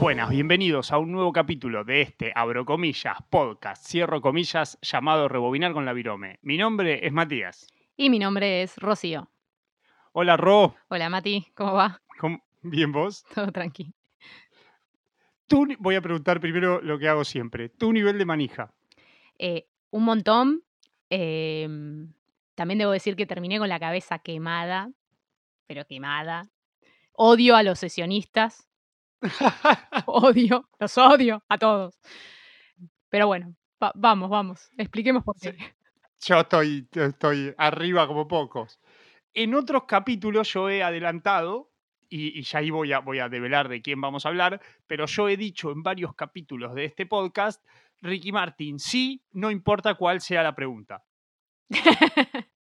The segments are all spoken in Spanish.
Buenas, bienvenidos a un nuevo capítulo de este, abro comillas, podcast, cierro comillas, llamado Rebobinar con la Virome. Mi nombre es Matías. Y mi nombre es Rocío. Hola, Ro. Hola, Mati, ¿cómo va? ¿Cómo- ¿Bien vos? Todo tranqui. Tú, voy a preguntar primero lo que hago siempre. Tu nivel de manija. Eh, un montón. em, también debo decir que terminé con la cabeza quemada, pero quemada. Odio a los sesionistas, odio, los odio a todos. Pero bueno, va- vamos, vamos, expliquemos por qué. Yo estoy, estoy arriba como pocos. En otros capítulos yo he adelantado, y, y ya ahí voy a, voy a develar de quién vamos a hablar, pero yo he dicho en varios capítulos de este podcast, Ricky Martin, sí, no importa cuál sea la pregunta.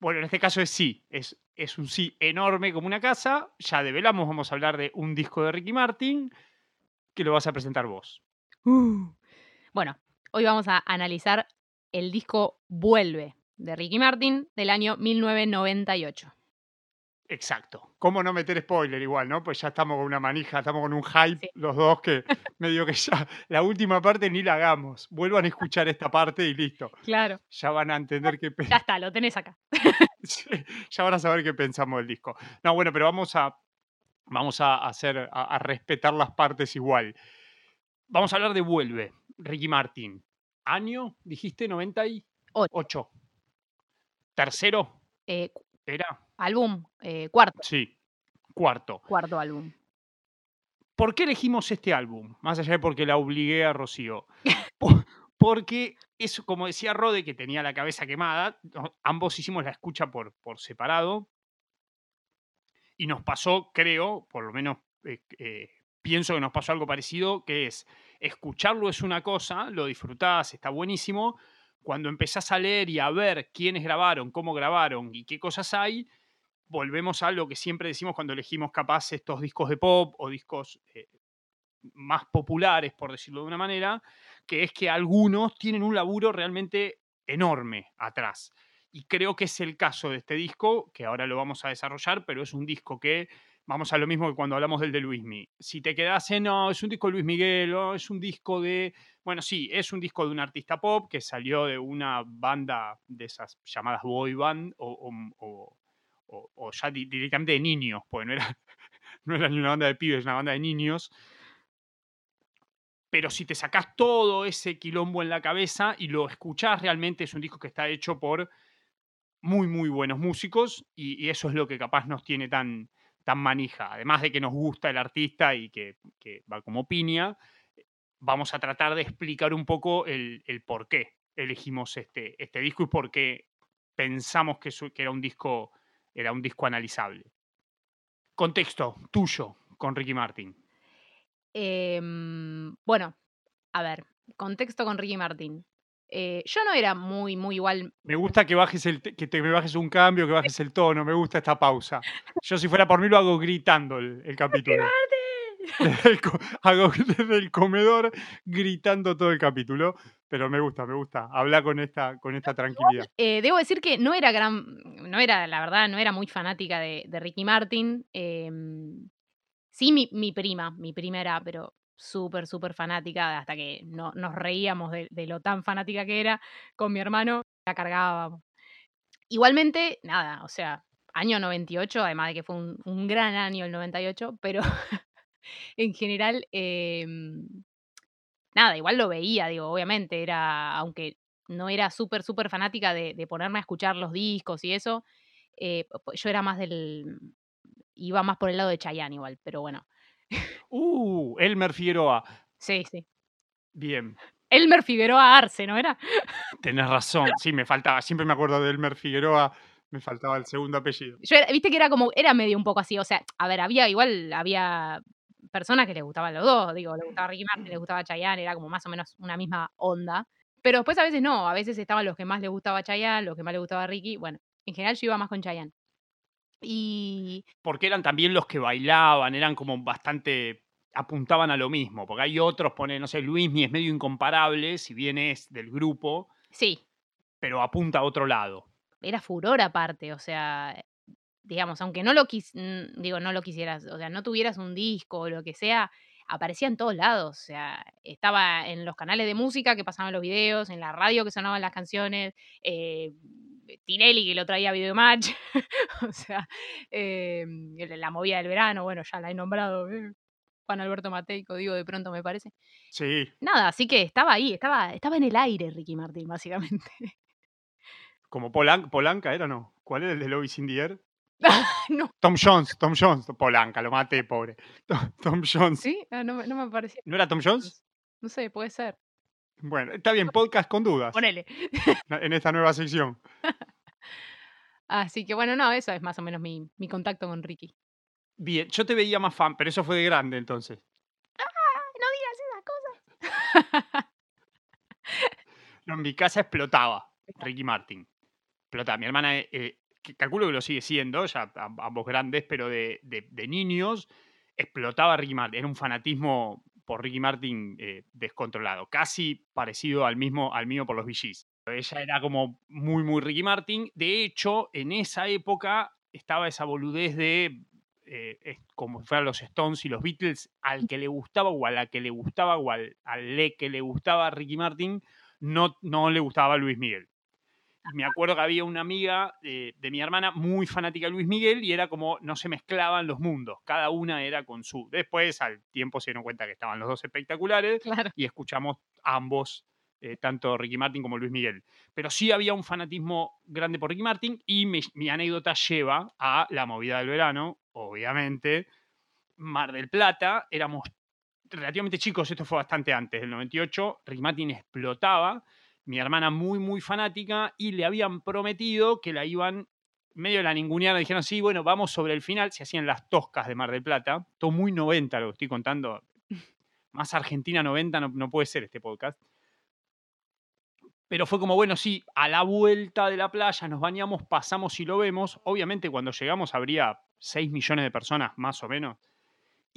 Bueno, en este caso es sí, es, un sí enorme como una casa. Ya develamos, vamos a hablar de un disco de Ricky Martin, que lo vas a presentar vos. Uh. Bueno, hoy vamos a analizar el disco Vuelve de Ricky Martin del año 1998. Exacto. ¿Cómo no meter spoiler igual, no? Pues ya estamos con una manija, estamos con un hype, Sí. los dos que medio que ya la última parte ni la hagamos. Vuelvan a escuchar esta parte y listo. Claro, Ya van a entender qué pe- ya está, lo tenés acá. Sí, ya van a saber qué pensamos del disco. No, bueno, pero vamos a vamos a hacer a, a respetar las partes igual. Vamos a hablar de Vuelve, Ricky Martin. Año, dijiste 98. Tercero Eh, era, álbum, eh, cuarto, sí, cuarto. cuarto álbum. ¿Por qué elegimos este álbum? Más allá de porque la obligué a Rocío. Po- Porque eso, como decía Rode, que tenía la cabeza quemada, ambos hicimos la escucha por, por separado. Y nos pasó, creo, por lo menos eh, eh, pienso que nos pasó algo parecido, que es escucharlo es una cosa, lo disfrutás, está buenísimo. Cuando empezás a leer y a ver quiénes grabaron, cómo grabaron y qué cosas hay, volvemos a lo que siempre decimos cuando elegimos capaz estos discos de pop o discos eh, más populares, por decirlo de una manera, que es que algunos tienen un laburo realmente enorme atrás. Y creo que es el caso de este disco, que ahora lo vamos a desarrollar, pero es un disco que, vamos a lo mismo que cuando hablamos del de Luismi. Si te quedas no, es un disco de Luis Miguel, o es un disco de, bueno, sí, es un disco de un artista pop que salió de una banda de esas llamadas boy band o- o- ya di- directamente de niños, pues no era, no era ni una banda de pibes, una banda de niños. Pero si te sacás todo ese quilombo en la cabeza y lo escuchás, realmente es un disco que está hecho por muy, muy buenos músicos y, eso es lo que capaz nos tiene tan, tan manija. Además de que nos gusta el artista y que, va como piña, vamos a tratar de explicar un poco el, el por qué elegimos este, este disco y por qué pensamos que, su- que era, un disco, era un disco analizable. Contexto tuyo con Ricky Martin. Em, bueno, a ver, contexto con Ricky Martin. Eh, yo no era muy, muy igual. Me gusta que bajes el que te me bajes un cambio, que bajes el tono, me gusta esta pausa. Yo si fuera por mí lo hago gritando el, el capítulo. Desde el, co- hago desde el comedor gritando todo el capítulo, pero me gusta, me gusta. Habla con esta, con esta tranquilidad. Eh, debo decir que no era gran, no era, la verdad, no era muy fanática de, de Ricky Martin. em, sí, mi, mi prima, mi prima era, pero súper, súper fanática, hasta que no, nos reíamos de, de lo tan fanática que era con mi hermano, la cargábamos. Igualmente, nada, o sea, año 98, además de que fue un, un gran año el 98, pero en general, em, nada, igual lo veía, digo, obviamente, era, aunque no era súper, súper fanática de, de ponerme a escuchar los discos y eso, eh, yo era más del, iba más por el lado de Chayanne igual, pero bueno, Uh, Elmer Figueroa. sí, sí. Bien, Elmer Figueroa Arce, ¿no era? tenés razón. Sí, me faltaba, siempre me acuerdo de Elmer Figueroa, me faltaba el segundo apellido. Yo era- viste que era como, era medio un poco así, o sea, a ver, había igual, había personas que les gustaban los dos, digo, le gustaba Ricky Martin, le gustaba Chayanne, era como más o menos una misma onda, pero después a veces no, a veces estaban los que más le gustaba Chayanne, los que más le gustaba Ricky, bueno, en general yo iba más con Chayanne. Y Porque eran también los que bailaban, eran como bastante apuntaban a lo mismo, porque hay otros, pone, no sé, Luismi es medio incomparable, si bien es del grupo, sí, pero apunta a otro lado. era furor aparte, o sea, digamos, aunque no lo quis digo, no lo quisieras, o sea, no tuvieras un disco o lo que sea, aparecía en todos lados. O sea, estaba en los canales de música que pasaban los videos, en la radio que sonaban las canciones, eh, Tinelli que lo traía a Videomatch, o sea, em, la movida del verano, bueno, ya la he nombrado, eh, Juan Alberto Mateico, digo, de pronto me parece. Sí. Nada, así que estaba ahí, estaba, estaba en el aire Ricky Martin, básicamente. Como Polanca, Polanca era, ¿no? ¿Cuál era el de Love is in the Air? no. Tom Jones, Tom Jones, Polanca, lo maté, pobre. Tom, Tom Jones. ¿Sí? Ah, no, me- no me parecía. ¿No era Tom Jones? No sé, puede ser. Bueno, está bien, podcast con dudas Ponele. en esta nueva sección. Así que bueno, no, eso es más o menos mi, mi contacto con Ricky. Bien, yo te veía más fan, pero eso fue de grande entonces. No digas esas cosas. No, en mi casa explotaba Ricky Martin. Explotaba. Mi hermana, eh, eh, calculo que lo sigue siendo, ya ambos grandes, pero de, de- niños, explotaba Ricky Martin. Era un fanatismo por Ricky Martin eh, descontrolado, casi parecido al mismo al mío por los VGs. Ella era como muy, muy Ricky Martin. De hecho, en esa época estaba esa boludez de, eh, como fueran los Stones y los Beatles, al que le gustaba o a la que le gustaba o al, al que le gustaba Ricky Martin, no, no le gustaba Luis Miguel. Me acuerdo que había una amiga eh, de mi hermana muy fanática de Luis Miguel y era como no se mezclaban los mundos, cada una era con su. Después al tiempo se dieron cuenta que estaban los dos espectaculares Claro. y escuchamos ambos, eh, tanto Ricky Martin como Luis Miguel. Pero sí había un fanatismo grande por Ricky Martin y mi, mi anécdota lleva a la movida del verano, obviamente. Mar del Plata, éramos relativamente chicos, esto fue bastante antes del 98, Ricky Martin explotaba, mi hermana muy, muy fanática y le habían prometido que la iban medio la ningunearon, dijeron, sí, bueno, vamos sobre el final, se hacían las toscas de Mar del Plata, todo muy 90 lo que estoy contando, más Argentina 90 no, no puede ser este podcast. Pero fue como, bueno, sí, a la vuelta de la playa nos bañamos, pasamos y lo vemos. Obviamente cuando llegamos habría 6 millones de personas, más o menos.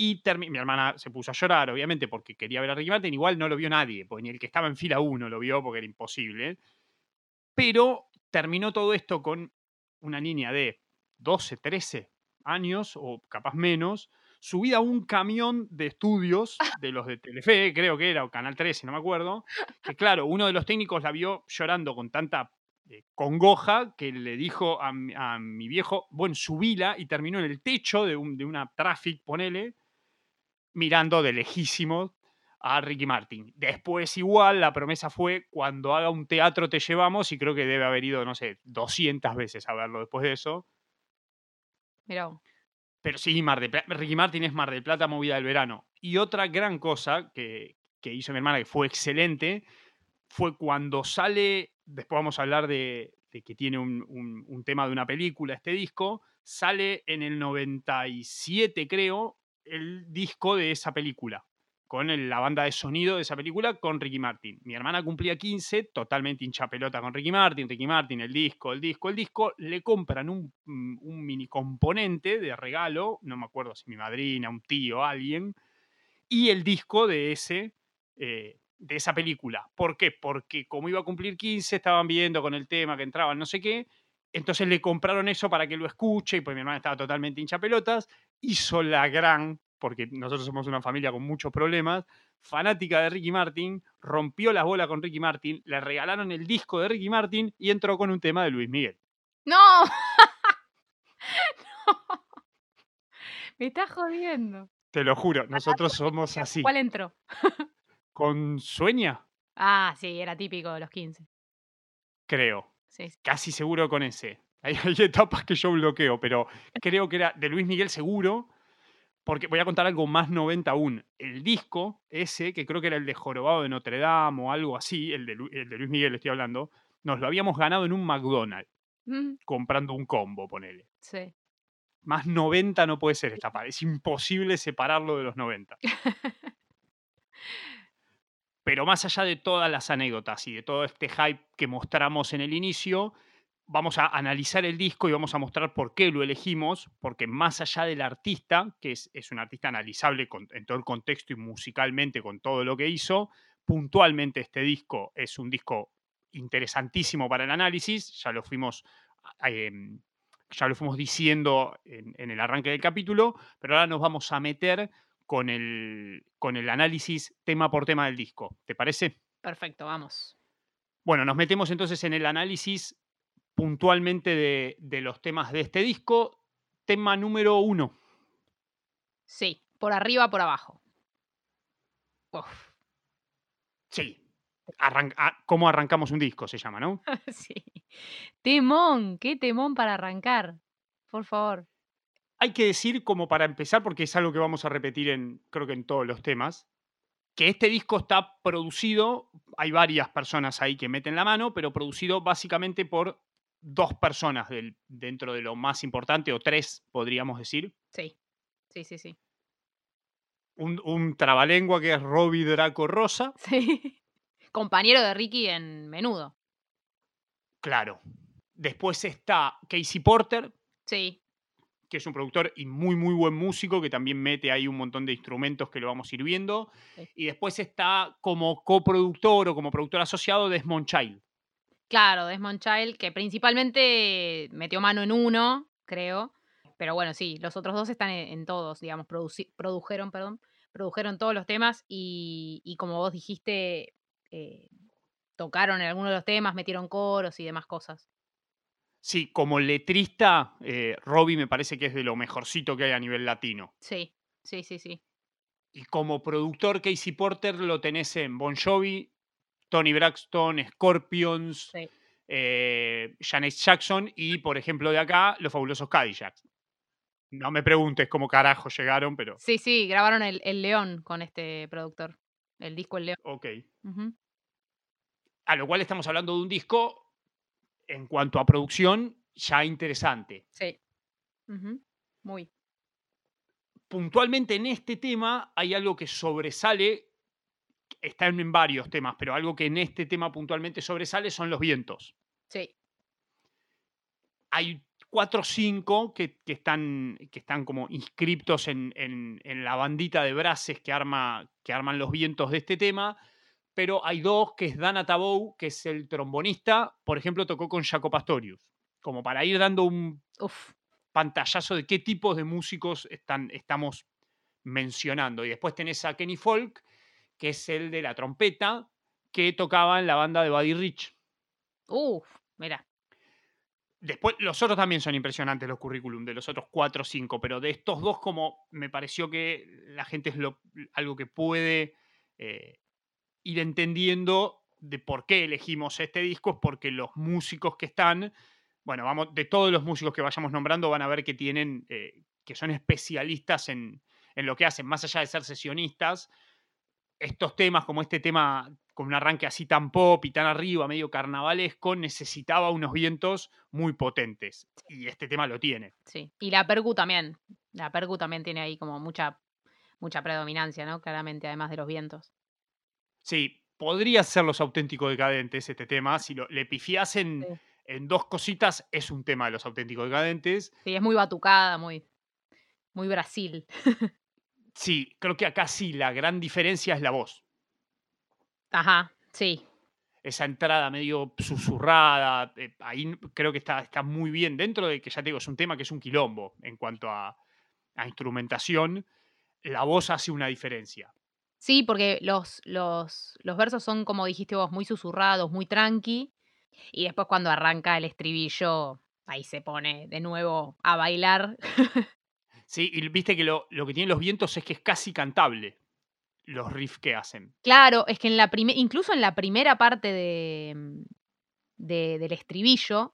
Y mi hermana se puso a llorar, obviamente, porque quería ver a Ricky Martin. Igual no lo vio nadie, porque ni el que estaba en fila 1 lo vio porque era imposible. Pero terminó todo esto con una niña de 12, 13 años, o capaz menos, subida a un camión de estudios de los de Telefe, creo que era, o Canal 13, no me acuerdo. Que claro, uno de los técnicos la vio llorando con tanta eh, congoja que le dijo a, mi- a mi viejo, bueno, subila y terminó en el techo de, un- de una traffic, ponele, mirando de lejísimo a Ricky Martin. Después igual la promesa fue cuando haga un teatro te llevamos y creo que debe haber ido, no sé, 200 veces a verlo después de eso. Mirá. Pero sí, Mar de Ricky Martin es Mar del Plata movida del verano. Y otra gran cosa que, que hizo mi hermana, que fue excelente, fue cuando sale, después vamos a hablar de, de que tiene un, un- un tema de una película, este disco, sale en el 97, creo, el disco de esa película, con la banda de sonido de esa película, con Ricky Martin. Mi hermana cumplía 15, totalmente hincha pelota con Ricky Martin, Ricky Martin, el disco, el disco, el disco, le compran un, mm, un mini componente de regalo, no me acuerdo si mi madrina, un tío, alguien, y el disco de ese... eh, de esa película. ¿Por qué? Porque como iba a cumplir 15, estaban viendo con el tema que entraban, no sé qué. Entonces le compraron eso para que lo escuche, y pues mi hermana estaba totalmente hincha pelotas. Hizo la gran, porque nosotros somos una familia con muchos problemas, fanática de Ricky Martin, rompió las bolas con Ricky Martin, le regalaron el disco de Ricky Martin y entró con un tema de Luis Miguel. ¡No! No. Me estás jodiendo. Te lo juro, nosotros somos así. ¿Cuál entró? ¿Con Sueña? Ah, sí, era típico de los 15. Creo. Sí, sí. casi seguro con ese. Hay, hay etapas que yo bloqueo, pero creo que era de Luis Miguel seguro, porque voy a contar algo más 90 aún. El disco ese, que creo que era el de Jorobado de Notre Dame o algo así, el de, Lu- el de Luis Miguel estoy hablando, nos lo habíamos ganado en un McDonald's, Mm, comprando un combo, ponele. sí. Más 90 no puede ser esta etapa, es imposible separarlo de los 90. Pero más allá de todas las anécdotas y de todo este hype que mostramos en el inicio, vamos a analizar el disco y vamos a mostrar por qué lo elegimos, porque más allá del artista, que es, un artista analizable en todo el contexto y musicalmente con todo lo que hizo, puntualmente este disco es un disco interesantísimo para el análisis, ya lo fuimos a- em, ya lo fuimos diciendo en, en el arranque del capítulo, pero ahora nos vamos a meter con el, con el análisis tema por tema del disco. ¿Te parece? Perfecto, vamos. Bueno, nos metemos entonces en el análisis puntualmente de, de los temas de este disco. Tema número uno. Sí, por arriba, por abajo. Uf, Sí. Arran- ah, ¿Cómo arrancamos un disco? Se llama, ¿no? sí. Temón, qué temón para arrancar. Por favor. Hay que decir, como para empezar, porque es algo que vamos a repetir en, creo que en todos los temas, que este disco está producido, hay varias personas ahí que meten la mano, pero producido básicamente por dos personas del- dentro de lo más importante, o tres, podríamos decir. Sí, sí, sí, sí. Un, un trabalengua que es Robbie Draco Rosa, Sí. Compañero de Ricky en menudo. claro. Después está Casey Porter, Sí, que es un productor y muy, muy buen músico, que también mete ahí un montón de instrumentos que lo vamos a ir viendo. Sí. Y después está como coproductor o como productor asociado Desmond Child. claro, Desmond Child, que principalmente metió mano en uno, creo. Pero bueno, sí, los otros dos están en, en todos, digamos, produjeron, perdón, produjeron todos los temas y, y como vos dijiste, eh, tocaron en algunos de los temas, metieron coros y demás cosas. Sí, como letrista, eh, Robbie me parece que es de lo mejorcito que hay a nivel latino. Sí, sí, sí, sí. Y como productor, Casey Porter lo tenés en Bon Jovi, Tony Braxton, Scorpions, Sí. eh, Janet Jackson y, por ejemplo, de acá, los fabulosos Cadillacs. No me preguntes cómo carajo llegaron, pero Sí, sí, grabaron el, el León con este productor. El disco El León. ok. A lo cual estamos hablando de un disco, en cuanto a producción, ya interesante. Sí. Muy. Puntualmente en este tema hay algo que sobresale, está en, en varios temas, pero algo que en este tema puntualmente sobresale son los vientos. Sí. Hay cuatro o cinco que, que están, que están como inscriptos en, en- en la bandita de brases que, arma, que arman los vientos de este tema, pero hay dos, que es Dana Tabou, que es el trombonista, por ejemplo, tocó con Jaco Pastorius, como para ir dando un Uf. pantallazo de qué tipos de músicos están, estamos mencionando. Y después tenés a Kenny Folk, que es el de la trompeta, que tocaba en la banda de Buddy Rich. Uf. Mira. Después, los otros también son impresionantes los currículum, de los otros cuatro o cinco, pero de estos dos, como me pareció que la gente es lo- algo que puede eh, ir entendiendo de por qué elegimos este disco, es porque los músicos que están, bueno, vamos, de todos los músicos que vayamos nombrando, van a ver que tienen, eh, que son especialistas en, en lo que hacen, más allá de ser sesionistas, estos temas, como este tema con un arranque así tan pop y tan arriba, medio carnavalesco, necesitaba unos vientos muy potentes. Y este tema lo tiene. Sí. Y la percu también. La percu también tiene ahí como mucha, mucha predominancia, ¿no? Claramente, además de los vientos. Sí, podría ser los auténticos decadentes este tema. Si lo- le pifias en, Sí. en dos cositas, es un tema de los auténticos decadentes. Sí, es muy batucada, muy, muy Brasil. Sí, creo que acá sí, la gran diferencia es la voz. Ajá, sí. Esa entrada medio susurrada, eh, ahí creo que está, está muy bien dentro de que ya te digo, es un tema que es un quilombo en cuanto a, a instrumentación. La voz hace una diferencia. Sí, porque los, los, los versos son, como dijiste vos, muy susurrados, muy tranqui. Y después cuando arranca el estribillo, ahí se pone de nuevo a bailar. Sí, y viste que lo, lo que tienen los vientos es que es casi cantable los riffs que hacen. Claro, es que en la incluso en la primera parte de, mm, de- del estribillo,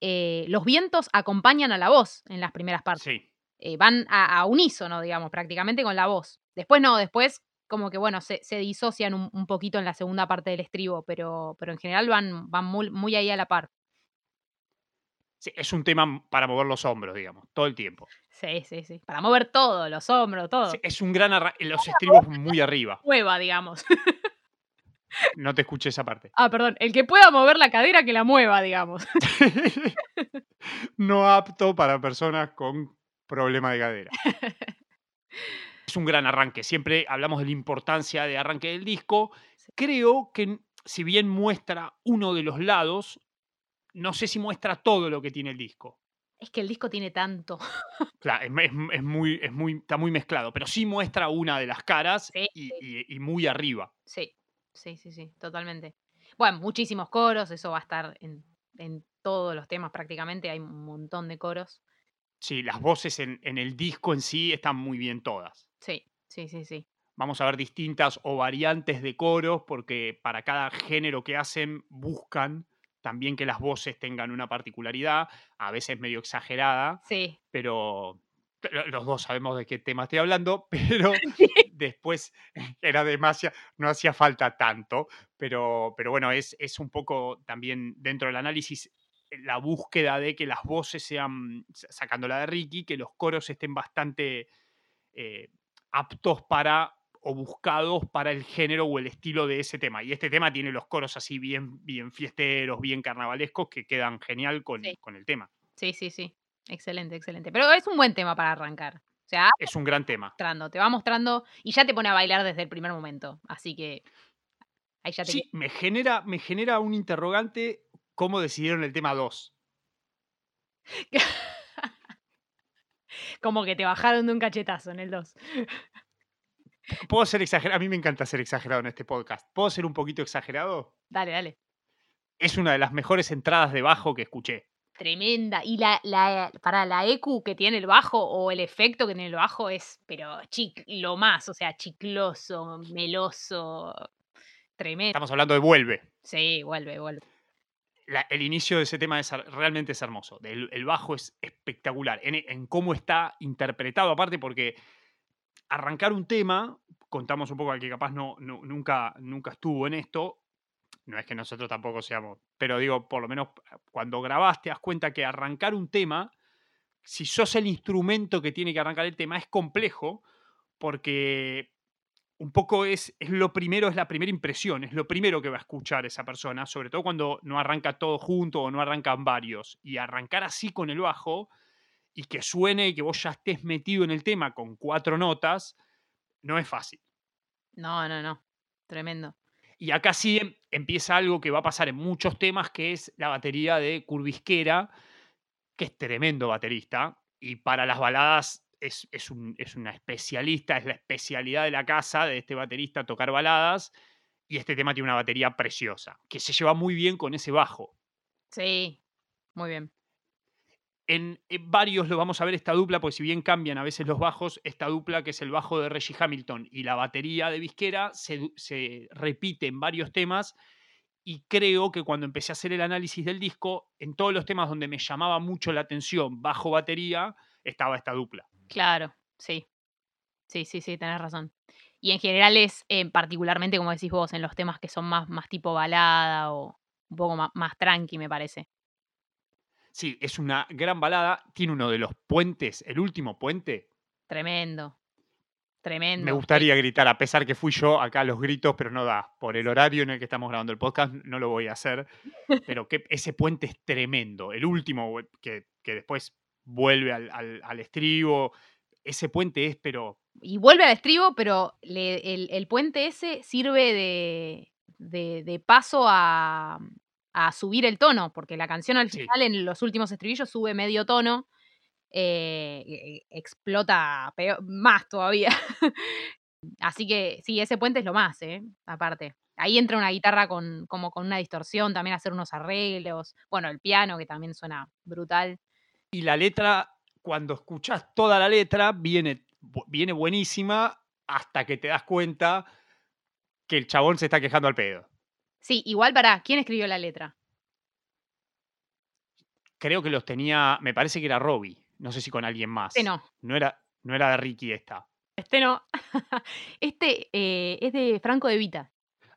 eh, los vientos acompañan a la voz en las primeras partes. Sí. Eh, van a, a unísono, digamos, prácticamente con la voz. Después no, después como que, bueno, se, se disocian un, un poquito en la segunda parte del estribo, pero, pero en general van, van muy, muy ahí a la par. Sí, es un tema para mover los hombros, digamos, todo el tiempo. Sí, sí, sí. Para mover todo, los hombros, todo. Sí, es un gran arra- los estribos muy arriba. Mueva, digamos. No te escuché esa parte. ah, perdón. El que pueda mover la cadera, que la mueva, digamos. no apto para personas con problema de cadera. Es un gran arranque. Siempre hablamos de la importancia de arranque del disco. Creo que si bien muestra uno de los lados, no sé si muestra todo lo que tiene el disco. Es que el disco tiene tanto. Claro, es, es- es muy, es muy, está muy mezclado, pero sí muestra una de las caras Sí, y, sí. y- y muy arriba. Sí, sí, sí, sí, totalmente. Bueno, muchísimos coros, eso va a estar en, en todos los temas prácticamente, hay un montón de coros. Sí, las voces en, en el disco en sí están muy bien todas. Sí, sí, sí, sí. Vamos a ver distintas o variantes de coros porque para cada género que hacen buscan también que las voces tengan una particularidad, a veces medio exagerada, Sí, pero lo- los dos sabemos de qué tema estoy hablando, pero después era demasiado, no hacía falta tanto, pero, pero bueno, es, es un poco también dentro del análisis eh, la búsqueda de que las voces sean, sa- sacando la de Ricky, que los coros estén bastante eh, aptos para o buscados para el género o el estilo de ese tema. Y este tema tiene los coros así bien, bien fiesteros, bien carnavalescos, que quedan genial con, Sí. con el tema. sí, sí, sí. Excelente, excelente. Pero es un buen tema para arrancar. O sea, Es un gran tema. mostrando, te va mostrando y ya te pone a bailar desde el primer momento. Así que ahí ya te Sí, me genera, me genera un interrogante cómo decidieron el tema 2. Como que te bajaron de un cachetazo en el 2. ¿Puedo ser exagerado? A mí me encanta ser exagerado en este podcast. ¿Puedo ser un poquito exagerado? Dale, dale. Es una de las mejores entradas de bajo que escuché. Tremenda. Y la, la, para la EQ que tiene el bajo o el efecto que tiene el bajo es, pero chic, lo más, o sea, chicloso, meloso, tremendo. Estamos hablando de Vuelve. Sí, vuelve, vuelve. El inicio de ese tema es, realmente es hermoso. El, bajo es espectacular en, cómo está interpretado, aparte porque arrancar un tema, contamos un poco al que capaz no, no- nunca, nunca estuvo en esto, no es que nosotros tampoco seamos, pero digo, por lo menos cuando grabás te das cuenta que arrancar un tema, si sos el instrumento que tiene que arrancar el tema, es complejo porque un poco es, es lo primero, es la primera impresión, es lo primero que va a escuchar esa persona, sobre todo cuando no arranca todo junto o no arrancan varios. Y arrancar así con el bajo y que suene y que vos ya estés metido en el tema con cuatro notas, no es fácil. No, no, no. Tremendo. Y acá sí em- empieza algo que va a pasar en muchos temas, que es la batería de Curvisquera, que es tremendo baterista. Y para las baladas es, es un- es una especialista, es la especialidad de la casa de este baterista tocar baladas. Y este tema tiene una batería preciosa, que se lleva muy bien con ese bajo. Sí, muy bien. En, en varios lo vamos a ver esta dupla, porque si bien cambian a veces los bajos, esta dupla que es el bajo de Reggie Hamilton y la batería de Visquera se, se repite en varios temas y creo que cuando empecé a hacer el análisis del disco, en todos los temas donde me llamaba mucho la atención bajo batería, estaba esta dupla. Claro, sí. Sí, sí, sí, tenés razón. Y en general es, eh, particularmente, como decís vos, en los temas que son más, más tipo balada o un poco más, más tranqui, me parece. Sí, es una gran balada, tiene uno de los puentes, el último puente. Tremendo. Tremendo. Me sí. gustaría gritar, a pesar que fui yo acá a los gritos, pero no da. Por el horario en el que estamos grabando el podcast, no lo voy a hacer. Pero que ese puente es tremendo. El último, que, que después vuelve al, al- al estribo. Ese puente es, pero Y vuelve al estribo, pero le- el, el puente ese sirve de, de, de paso a, a subir el tono, porque la canción al Sí. final, en los últimos estribillos, sube medio tono. eh, e- e- explota peor- más todavía. Así que sí, ese puente es lo más, ¿eh? Aparte. Ahí entra una guitarra con, como con una distorsión, también hacer unos arreglos. Bueno, el piano, que también suena brutal. Y la letra, cuando escuchas toda la letra, viene, viene buenísima hasta que te das cuenta que el chabón se está quejando al pedo. Sí, igual para, ¿quién escribió la letra? Creo que los tenía, me parece que era Robbie, no sé si con alguien más. Este no. No era, no era de Ricky esta. Este no. Este eh, es de Franco de Vita,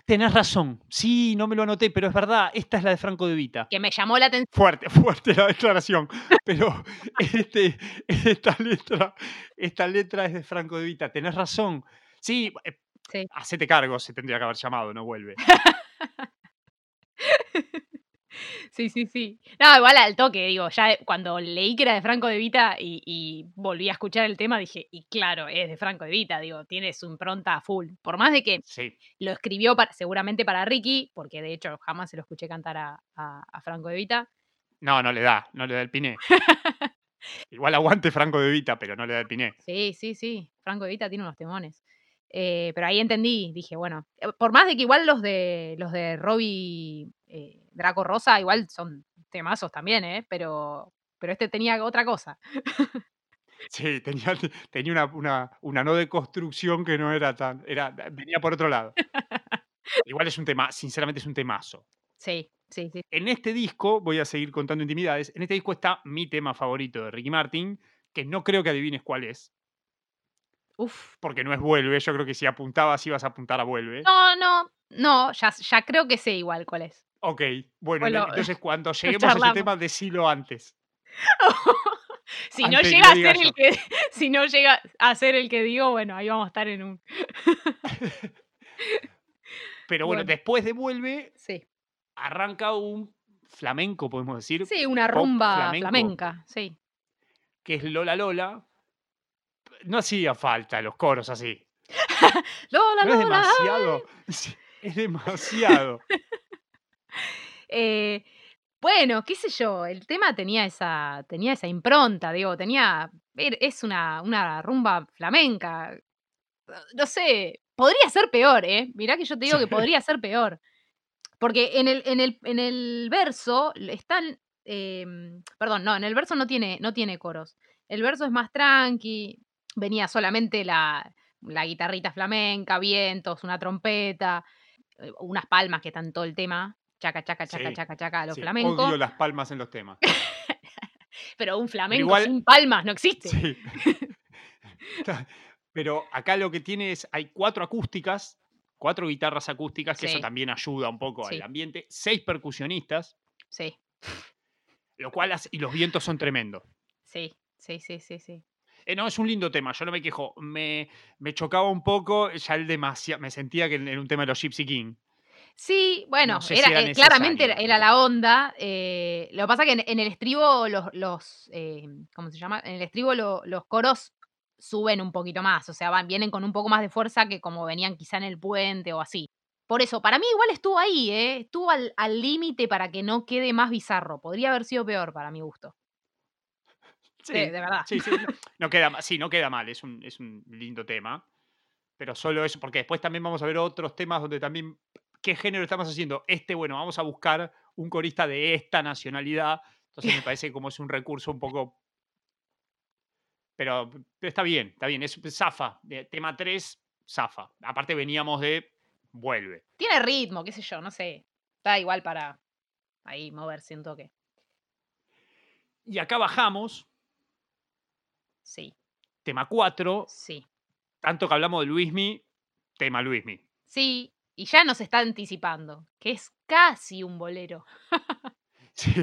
Tenés razón, sí, no me lo anoté, pero es verdad, esta es la de Franco de Vita. que me llamó la atención. Fuerte, fuerte la declaración, pero este, esta, letra, esta letra es de Franco de Vita, tenés razón. Sí, eh, Sí. hacete cargo, se tendría que haber llamado, no vuelve. Sí, sí, sí. No, igual al toque, digo, ya cuando leí que era de Franco de Vita y, y volví a escuchar el tema, dije, y claro, es de Franco de Vita, digo, tiene su impronta full. Por más de que Sí, lo escribió para- seguramente para Ricky, porque de hecho jamás se lo escuché cantar a, a- a Franco de Vita. no, no le da, no le da el piné. Igual aguante Franco de Vita, pero no le da el piné. Sí, sí, sí. Franco de Vita tiene unos temones. Eh, pero ahí entendí, dije, bueno, eh, por más de que igual los de los de Robbie eh, Draco Rosa igual son temazos también, ¿eh? Pero, pero este tenía otra cosa. Sí, tenía, tenía una, una, una no de construcción que no era tan. Era, venía por otro lado. Igual es un tema, sinceramente es un temazo. Sí, sí, sí. En este disco, voy a seguir contando intimidades, en este disco está mi tema favorito de Ricky Martin, que no creo que adivines cuál es. Uf. Porque no es Vuelve, yo creo que si apuntabas ibas a apuntar a Vuelve. No, no, no, ya, ya creo que sé igual cuál es. Ok, bueno, Bueno, entonces cuando lleguemos a ese tema, decilo antes. si no Antes llega a ser el que, si no llega a ser el que digo, bueno, ahí vamos a estar en un. Pero bueno, Bueno. después de Vuelve, Sí. arranca un flamenco, podemos decir, Sí, una rumba flamenco. flamenca, sí. que es Lola Lola. No hacía falta los coros así. Lola, No es Lola. demasiado. Es demasiado. Eh, bueno, qué sé yo, el tema tenía esa, tenía esa impronta, digo, tenía, er- es una, una rumba flamenca. No sé, podría ser peor, ¿eh? Mirá que yo te digo que podría ser peor. Porque en el, en el, en el verso están, em, perdón, no, en el verso no tiene, no tiene coros. El verso es más tranqui, venía solamente la, la guitarrita flamenca, vientos, una trompeta, eh, unas palmas que están todo el tema, chaca, chaca, chaca, Sí, chaca, chaca, a los Sí, flamencos. Odio las palmas en los temas. Pero un flamenco igual- sin palmas no existe. Sí. Pero acá lo que tiene es, hay cuatro acústicas, cuatro guitarras acústicas, que eso también ayuda un poco al ambiente, seis percusionistas, Sí, lo cual hace- y los vientos son tremendos. sí, sí, sí, sí, sí. Eh, no, es un lindo tema, yo no me quejo. Me, me chocaba un poco, ya el demasiado, me sentía que era un tema de los Gypsy King. Sí, bueno, No sé si era, eh, claramente era, la onda. eh, lo que pasa que en, en el estribo los, los ¿cómo se llama? En el estribo lo- los coros suben un poquito más, o sea, van, vienen con un poco más de fuerza que como venían quizá en el puente o así. Por eso, para mí igual estuvo ahí, ¿eh? Estuvo al límite para que no quede más bizarro. Podría haber sido peor para mi gusto. Sí, de, de verdad. sí, sí, no, no queda, ma- sí, no queda mal, es un, es un lindo tema. Pero solo eso, porque después también vamos a ver otros temas donde también, ¿qué género estamos haciendo? Este, bueno, vamos a buscar un corista de esta nacionalidad. Entonces me parece como es un recurso un poco... Pero, pero está bien, está bien, es zafa. de- Tema 3, zafa. Aparte veníamos de vuelve. Tiene ritmo, qué sé yo, no sé. Está igual para ahí moverse un toque. Y acá bajamos, Sí, tema 4, sí. tanto que hablamos de Luismi, tema Luismi. Sí, y ya nos está anticipando, que es casi un bolero. Sí,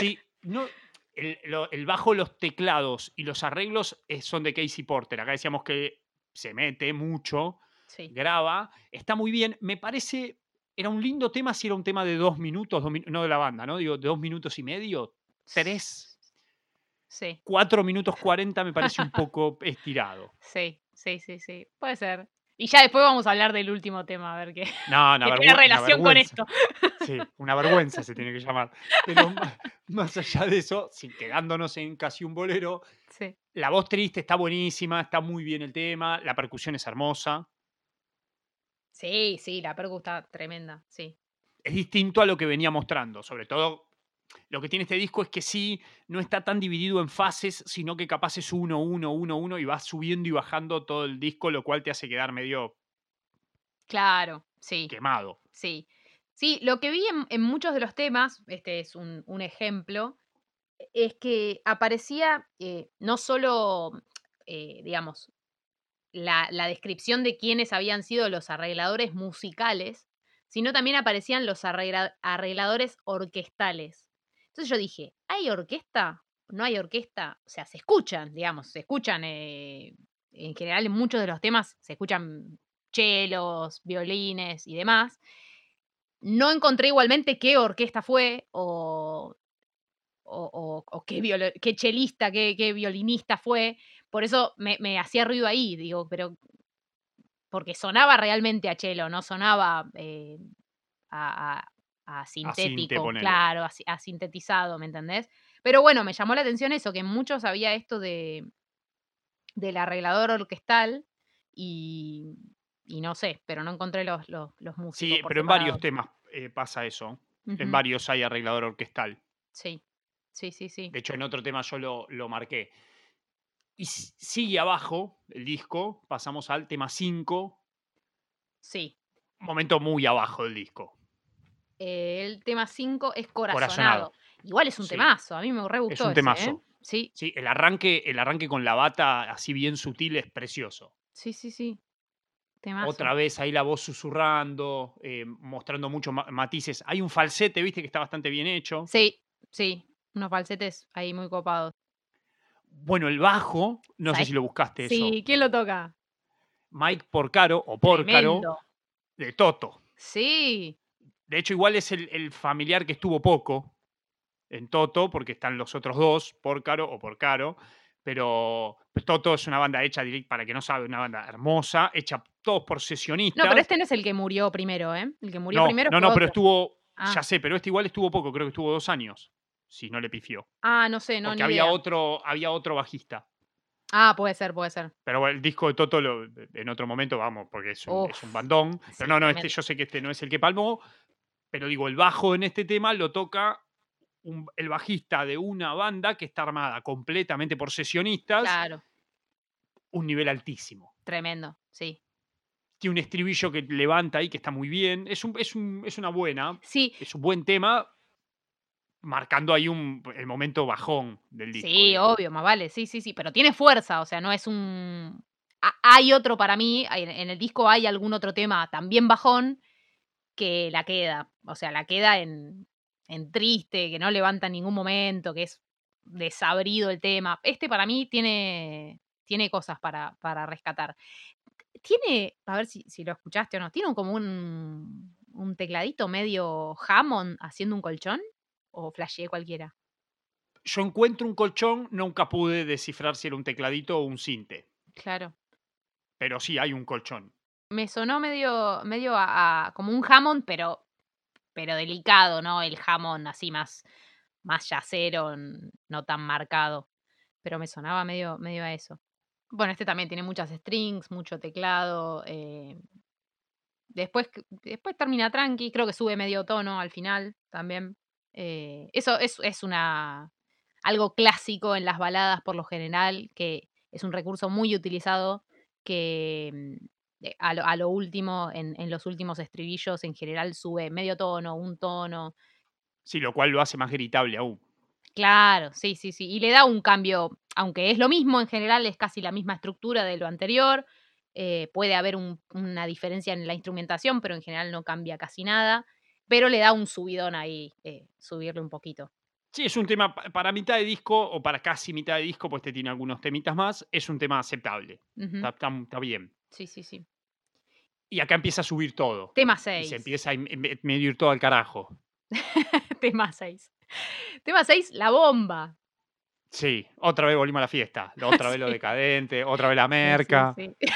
sí, no, el, lo- el bajo, los teclados y los arreglos eh, son de Casey Porter. Acá decíamos que se mete mucho, Sí. graba, está muy bien. Me parece, era un lindo tema si era un tema de dos minutos, dos no de la banda, ¿no? Digo, de dos minutos y medio, tres, Sí, cuatro minutos cuarenta me parece un poco estirado. sí, sí, sí, sí. Puede ser. Y ya después vamos a hablar del último tema, a ver qué, No, vergüe- tiene una relación con esto. Sí, una vergüenza se tiene que llamar. Pero más allá de eso, sí, quedándonos en casi un bolero, Sí, La voz triste está buenísima, está muy bien el tema, la percusión es hermosa. sí, sí, la percu está tremenda, sí. Es distinto a lo que venía mostrando. Sobre todo, lo que tiene este disco es que sí, no está tan dividido en fases, sino que capaz es uno, uno, uno, uno, y va subiendo y bajando todo el disco, lo cual te hace quedar medio Claro, sí. quemado. Sí, sí, lo que vi en, en muchos de los temas, este es un, un ejemplo, es que aparecía eh, no solo, eh, digamos, la, la descripción de quiénes habían sido los arregladores musicales, sino también aparecían los arregla- arregladores orquestales. Entonces yo dije, ¿hay orquesta? ¿No hay orquesta? O sea, se escuchan, digamos, se escuchan, eh, en general en muchos de los temas se escuchan chelos, violines y demás. No encontré igualmente qué orquesta fue o, o, qué, violo- qué chelista, qué, qué violinista fue. Por eso me, me hacía ruido ahí, digo, pero porque sonaba realmente a chelo, no sonaba eh, a- a sintético, claro, a, si- a sintetizado, ¿me entendés? Pero bueno, me llamó la atención eso, que en muchos había esto de del arreglador orquestal y, y no sé, pero no encontré los, los, los músicos. Sí, pero en varios temas eh, pasa eso. En varios hay arreglador orquestal. Sí, sí, sí, sí. De hecho, en otro tema yo lo, lo marqué. Y sigue abajo el disco, pasamos al tema 5, Sí. momento muy abajo del disco. Eh, el tema 5 es corazonado. Corazonado. Igual es un Sí. temazo, a mí me re Es gustó un ese, ¿eh? temazo. Sí, Sí, el arranque, el arranque con la bata así bien sutil es precioso. sí, sí, sí. Temazo. Otra vez ahí la voz susurrando, eh, mostrando muchos ma- matices. Hay un falsete, viste, que está bastante bien hecho. Sí, sí. Unos falsetes ahí muy copados. Bueno, el bajo, no sé si lo buscaste eso. Sí, ¿quién lo toca? Mike Porcaro o Porcaro Tremendo. de Toto. Sí, De hecho, igual es el, el familiar que estuvo poco en Toto, porque están los otros dos, Porcaro o Porcaro. Pero pues, Toto es una banda hecha, para que no sabe, una banda hermosa, hecha todos por sesionistas. No, pero este no es el que murió primero, ¿eh? El que murió no, primero no, no, pero estuvo, Ah. ya sé, pero este igual estuvo poco, creo que estuvo dos años, si no le pifió. Ah, no sé, no, porque ni había idea. otro, había otro bajista. Ah, puede ser, puede ser. Pero bueno, el disco de Toto lo- en otro momento vamos, porque es un, es un bandón. Pero no, no, este, yo sé que este no es el que palmó, pero digo, el bajo en este tema lo toca un- el bajista de una banda que está armada completamente por sesionistas, Claro, un nivel altísimo. tremendo, sí. Tiene un estribillo que levanta ahí que está muy bien. Es, un, es, un- es una buena, Sí, es un buen tema, marcando ahí un, el momento bajón del disco. sí, digamos. obvio, más vale, sí, sí, sí, pero tiene fuerza, o sea, no es un... Ha- Hay otro para mí, en el disco hay algún otro tema también bajón que la queda, o sea, la queda en, en triste, que no levanta en ningún momento, que es desabrido el tema. Este para mí tiene, tiene cosas para, para rescatar. Tiene, a ver si, si lo escuchaste o no, tiene como un, un tecladito medio Hammond haciendo un colchón, o flasheé cualquiera. Yo encuentro un colchón, nunca pude descifrar si era un tecladito o un cinte. Claro. Pero sí hay un colchón. Me sonó medio, medio a, como un jamón, pero, pero delicado, ¿no? El jamón así más, más yacero, no tan marcado. Pero me sonaba medio, medio a eso. Bueno, este también tiene muchas strings, mucho teclado. eh, después, después termina tranqui, creo que sube medio tono al final también. eh, eso es, es una algo clásico en las baladas por lo general, que es un recurso muy utilizado que mm, a lo, a lo último, en, en los últimos estribillos, en general sube medio tono, un tono. Sí, lo cual lo hace más gritable aún. Claro, sí, sí, sí. Y le da un cambio, aunque es lo mismo, en general es casi la misma estructura de lo anterior. eh, puede haber un- una diferencia en la instrumentación, pero en general no cambia casi nada. Pero le da un subidón ahí, eh, subirle un poquito. Sí, es un tema pa- para mitad de disco o para casi mitad de disco, pues te tiene algunos temitas más. Es un tema aceptable. Ujú, Está, está- está bien. Sí, sí, sí. Y acá empieza a subir todo. Tema Y 6. se empieza a medio ir todo al carajo. Tema 6. Tema 6, la bomba. Sí, otra vez volvimos a la fiesta. Otra vez lo decadente, otra vez la sí, merca. sí.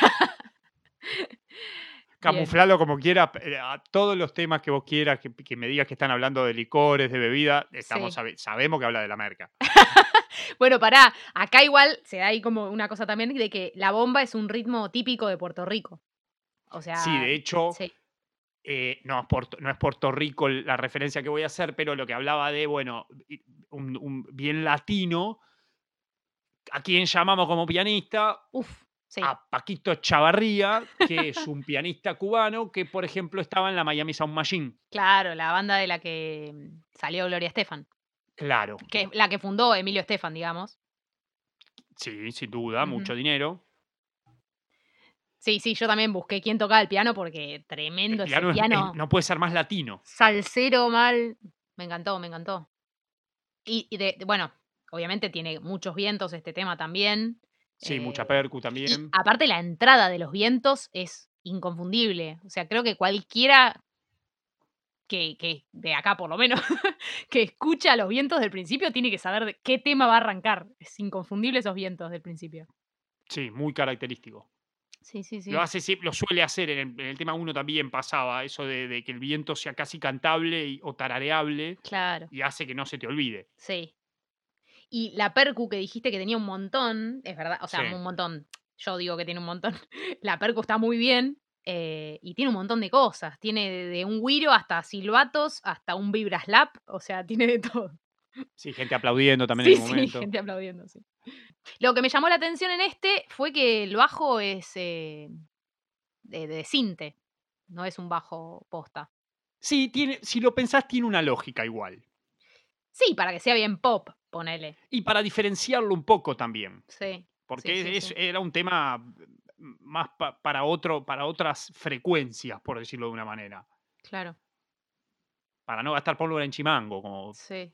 Camuflalo como quieras, eh, a todos los temas que vos quieras, que, que me digas que están hablando de licores, de bebida, estamos sabe- sabemos que habla de la merca. Bueno, pará, acá igual se da ahí como una cosa también de que la bomba es un ritmo típico de Puerto Rico. O sea, Sí, de hecho, sí, eh, no, es Puerto, no es Puerto Rico la referencia que voy a hacer, pero lo que hablaba de, bueno, un bien latino, a quien llamamos como pianista, uf, sí, a Paquito Chavarría, que es un pianista cubano que, por ejemplo, estaba en la Miami Sound Machine. claro, la banda de la que mm, salió Gloria Estefan, Claro, que es la que fundó Emilio Estefan, digamos. sí, sin duda, mucho dinero. Sí, sí, yo también busqué quién tocaba el piano porque El tremendo piano, ese es- es- piano. no puede ser más latino. salsero mal. Me encantó, me encantó. Y, y de, de- bueno, obviamente tiene muchos vientos este tema también. Sí, mucha eh, percu y también. aparte la entrada de los vientos es inconfundible. O sea, creo que cualquiera que, que de acá por lo menos, que escucha los vientos del principio tiene que saber de qué tema va a arrancar. Es inconfundible esos vientos del principio. Sí, muy característico. Sí, sí, sí. Lo hace lo suele hacer, en el en el tema 1 también pasaba eso de de que el viento sea casi cantable y o tarareable, Claro. y hace que no se te olvide. Sí. Y la percu que dijiste que tenía un montón, es verdad, o sea, Sí. un montón, yo digo que tiene un montón. La percu está muy bien, eh, y tiene un montón de cosas. Tiene de de un güiro hasta silbatos, hasta un vibraslap, o sea, tiene de todo. Sí, gente aplaudiendo también Sí, en el sí, momento. gente aplaudiendo, sí. Lo que me llamó la atención en este fue que el bajo es, eh, de de sinte, no es un bajo posta. Sí, tiene si lo pensás, tiene una lógica igual. Sí, para que sea bien pop, ponele. Y para diferenciarlo un poco también. Sí. Porque Sí, sí, es sí. era un tema más pa para otro para otras frecuencias, por decirlo de una manera. Claro. Para no gastar pólvora en chimango, como Sí.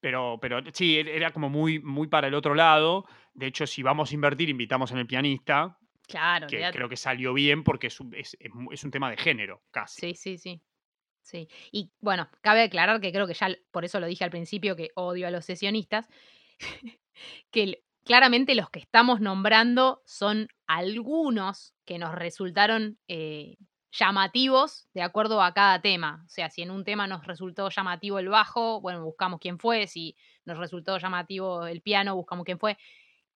Pero pero sí, e era como muy muy para el otro lado. De hecho, si vamos a invertir, invitamos en el pianista, Claro, que creo que salió bien porque es un es un tema de género, casi. Sí, sí, sí. Sí. Y bueno, cabe aclarar que creo que ya por eso lo dije al principio, que odio a los sesionistas, que claramente los que estamos nombrando son algunos que nos resultaron, eh, llamativos de acuerdo a cada tema. O sea, si en un tema nos resultó llamativo el bajo, bueno, buscamos quién fue, si nos resultó llamativo el piano, buscamos quién fue.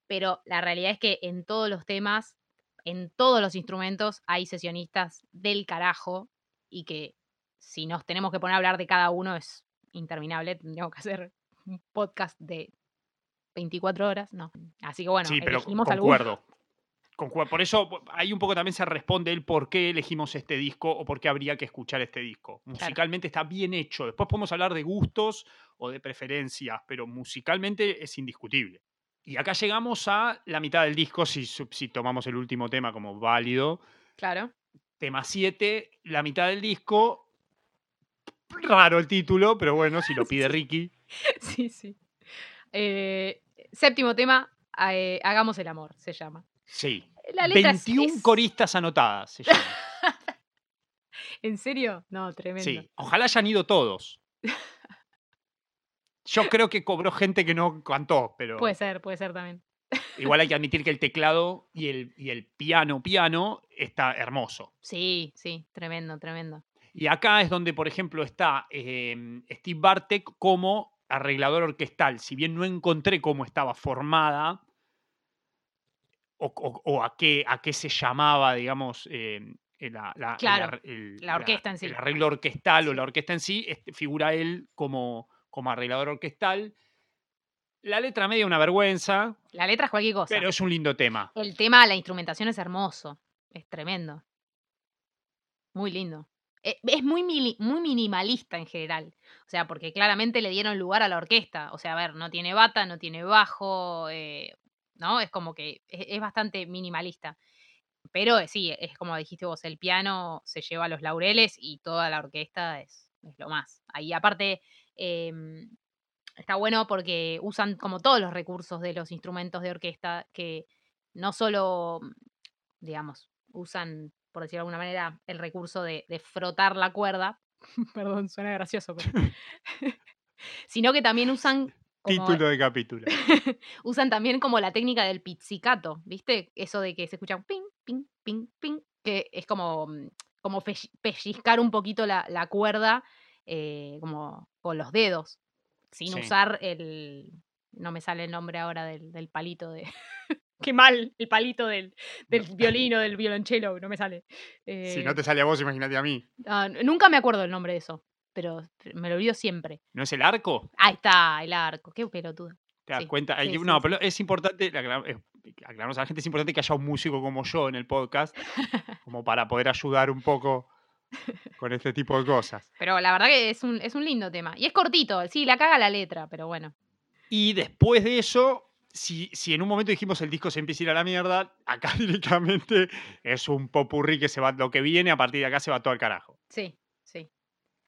Pero la realidad es que en todos los temas, en todos los instrumentos hay sesionistas del carajo, y que si nos tenemos que poner a hablar de cada uno es interminable, tendríamos que hacer un podcast de 24 horas, no. Así que bueno, Sí, pero concuerdo. Concue por eso, ahí un poco también se responde el por qué elegimos este disco, o por qué habría que escuchar este disco. Claro. Musicalmente está bien hecho. Después podemos hablar de gustos o de preferencias, pero musicalmente es indiscutible. Y acá llegamos a la mitad del disco, si si tomamos el último tema como válido. Claro. Tema 7, la mitad del disco. Raro el título, pero bueno, si lo pide. Ricky. Sí, sí. Eh, séptimo tema, eh, Hagamos el amor, se llama. Sí. La letra es 21 es coristas anotadas se llama. ¿En serio? No, tremendo. Sí, ojalá hayan ido todos. Yo creo que cobró gente que no cantó, pero Puede ser, puede ser también. igual hay que admitir que el teclado y el y el piano, piano está hermoso. Sí, sí, tremendo, tremendo. Y acá es donde, por ejemplo, está, em, Steve Bartek como arreglador orquestal. Si bien no encontré cómo estaba formada o o o a qué a qué se llamaba, digamos, em, eh, la la el Claro, ar el la orquesta en el sí. arreglo orquestal o la orquesta en sí, este, figura él como como arreglador orquestal. La letra media una vergüenza, La letra es cualquier cosa. pero es un lindo tema. El tema, la instrumentación es hermoso, es tremendo. Muy lindo. E es muy muy minimalista en general. O sea, porque claramente le dieron lugar a la orquesta. O sea, a ver, no tiene bata, no tiene bajo, eh, ¿no? Es como que es bastante minimalista. Pero, eh, sí, es como dijiste vos, el piano se lleva los laureles y toda la orquesta es es lo más. Ahí aparte, em, está bueno porque usan como todos los recursos de los instrumentos de orquesta, que no solo, digamos, usan, por decirlo de alguna manera, el recurso de de frotar la cuerda, perdón, suena gracioso, pero sino que también usan como Título de capítulo. usan también como la técnica del pizzicato, ¿viste? Eso de que se escucha ping, ping, ping, ping, que es como, mm, como pelli pellizcar un poquito la la cuerda, eh, como con los dedos, sin Sí. usar el no me sale el nombre ahora del del palito de qué mal, el palito del del No. violín o del violonchelo, no me sale. Si no Eh te sale a vos, imagínate a mí. ah, nunca me acuerdo el nombre de eso, pero me lo olvido siempre. ¿No es el arco? Ahí está, el arco, qué pelotuda. ¿Te das Sí, cuenta? Hay sí, que sí, no, pero es importante, aclaramos a la gente, es importante que haya un músico como yo en el podcast, como para poder ayudar un poco con este tipo de cosas. Pero la verdad que es un es un lindo tema. Y es cortito, sí, la caga la letra, pero bueno. Y después de eso, si si en un momento dijimos el disco se empieza a ir a la mierda, acá directamente es un popurrí que se va lo que viene, a partir de acá se va todo al carajo. Sí, sí.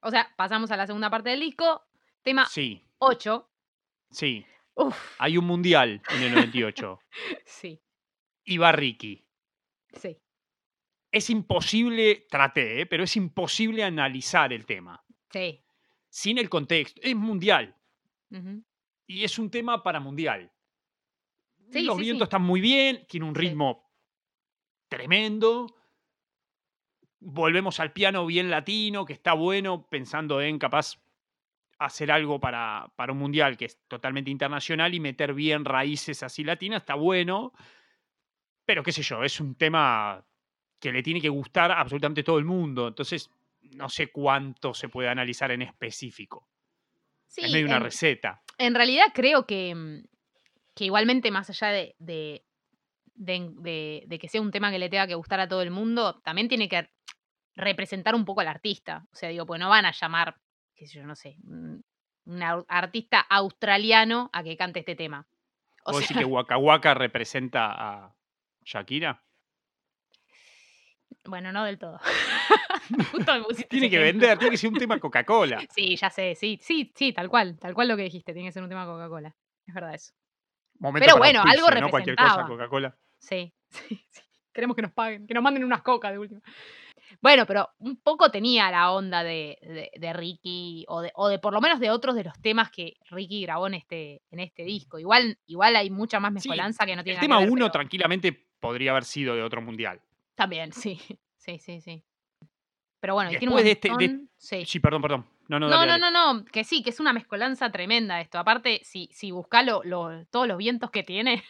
O sea, pasamos a la segunda parte del disco, tema Sí, 8. sí. Uf, Hay un mundial en el 98. sí, Y va Ricky. sí, Es imposible, traté, ¿eh? pero es imposible analizar el tema sí. sin el contexto. Es mundial. Y es un tema para mundial. Sí, Los sí, vientos sí. están muy bien, tiene un ritmo tremendo. Volvemos al piano bien latino, que está bueno, pensando en capaz hacer algo para, para un mundial que es totalmente internacional y meter bien raíces así latinas, está bueno. Pero qué sé yo, es un tema que le tiene que gustar a absolutamente todo el mundo. Entonces, no sé cuánto se puede analizar en específico. Sí, es medio una en, receta. en realidad creo que, mm, que igualmente más allá de, de, de- de- de que sea un tema que le tenga que gustar a todo el mundo, también tiene que representar un poco al artista. O sea, digo, pues no van a llamar, qué sé yo, no sé, un, artista australiano a que cante este tema. O ¿Vos sea, decís que Waka Waka representa a Shakira? bueno, no del todo. Justo me pusiste Tiene que ejemplo. vender, tiene que ser un tema Coca-Cola. Sí, ya sé, sí, sí, sí, tal cual, tal cual lo que dijiste, tiene que ser un tema Coca-Cola. Es verdad eso. Momento Pero bueno, algo no cualquier cosa. Coca-Cola. Sí, sí, sí. Queremos que nos paguen, que nos manden unas cocas de última. Bueno, pero un poco tenía la onda de, de- de Ricky, o de, o de por lo menos de otros de los temas que Ricky grabó en este, en este disco. Igual, igual hay mucha más Sí, mezcolanza que no el tiene nada tema que ver, 1 pero tranquilamente podría haber sido de otro mundial. también, sí, sí, sí, sí. Pero bueno, y tiene un de este. de-. Sí. sí, perdón, perdón. No, no, No, dale, no, dale. no, no, que sí, que es una mezcolanza tremenda esto. Aparte, si, si buscás lo- lo- todos los vientos que tiene,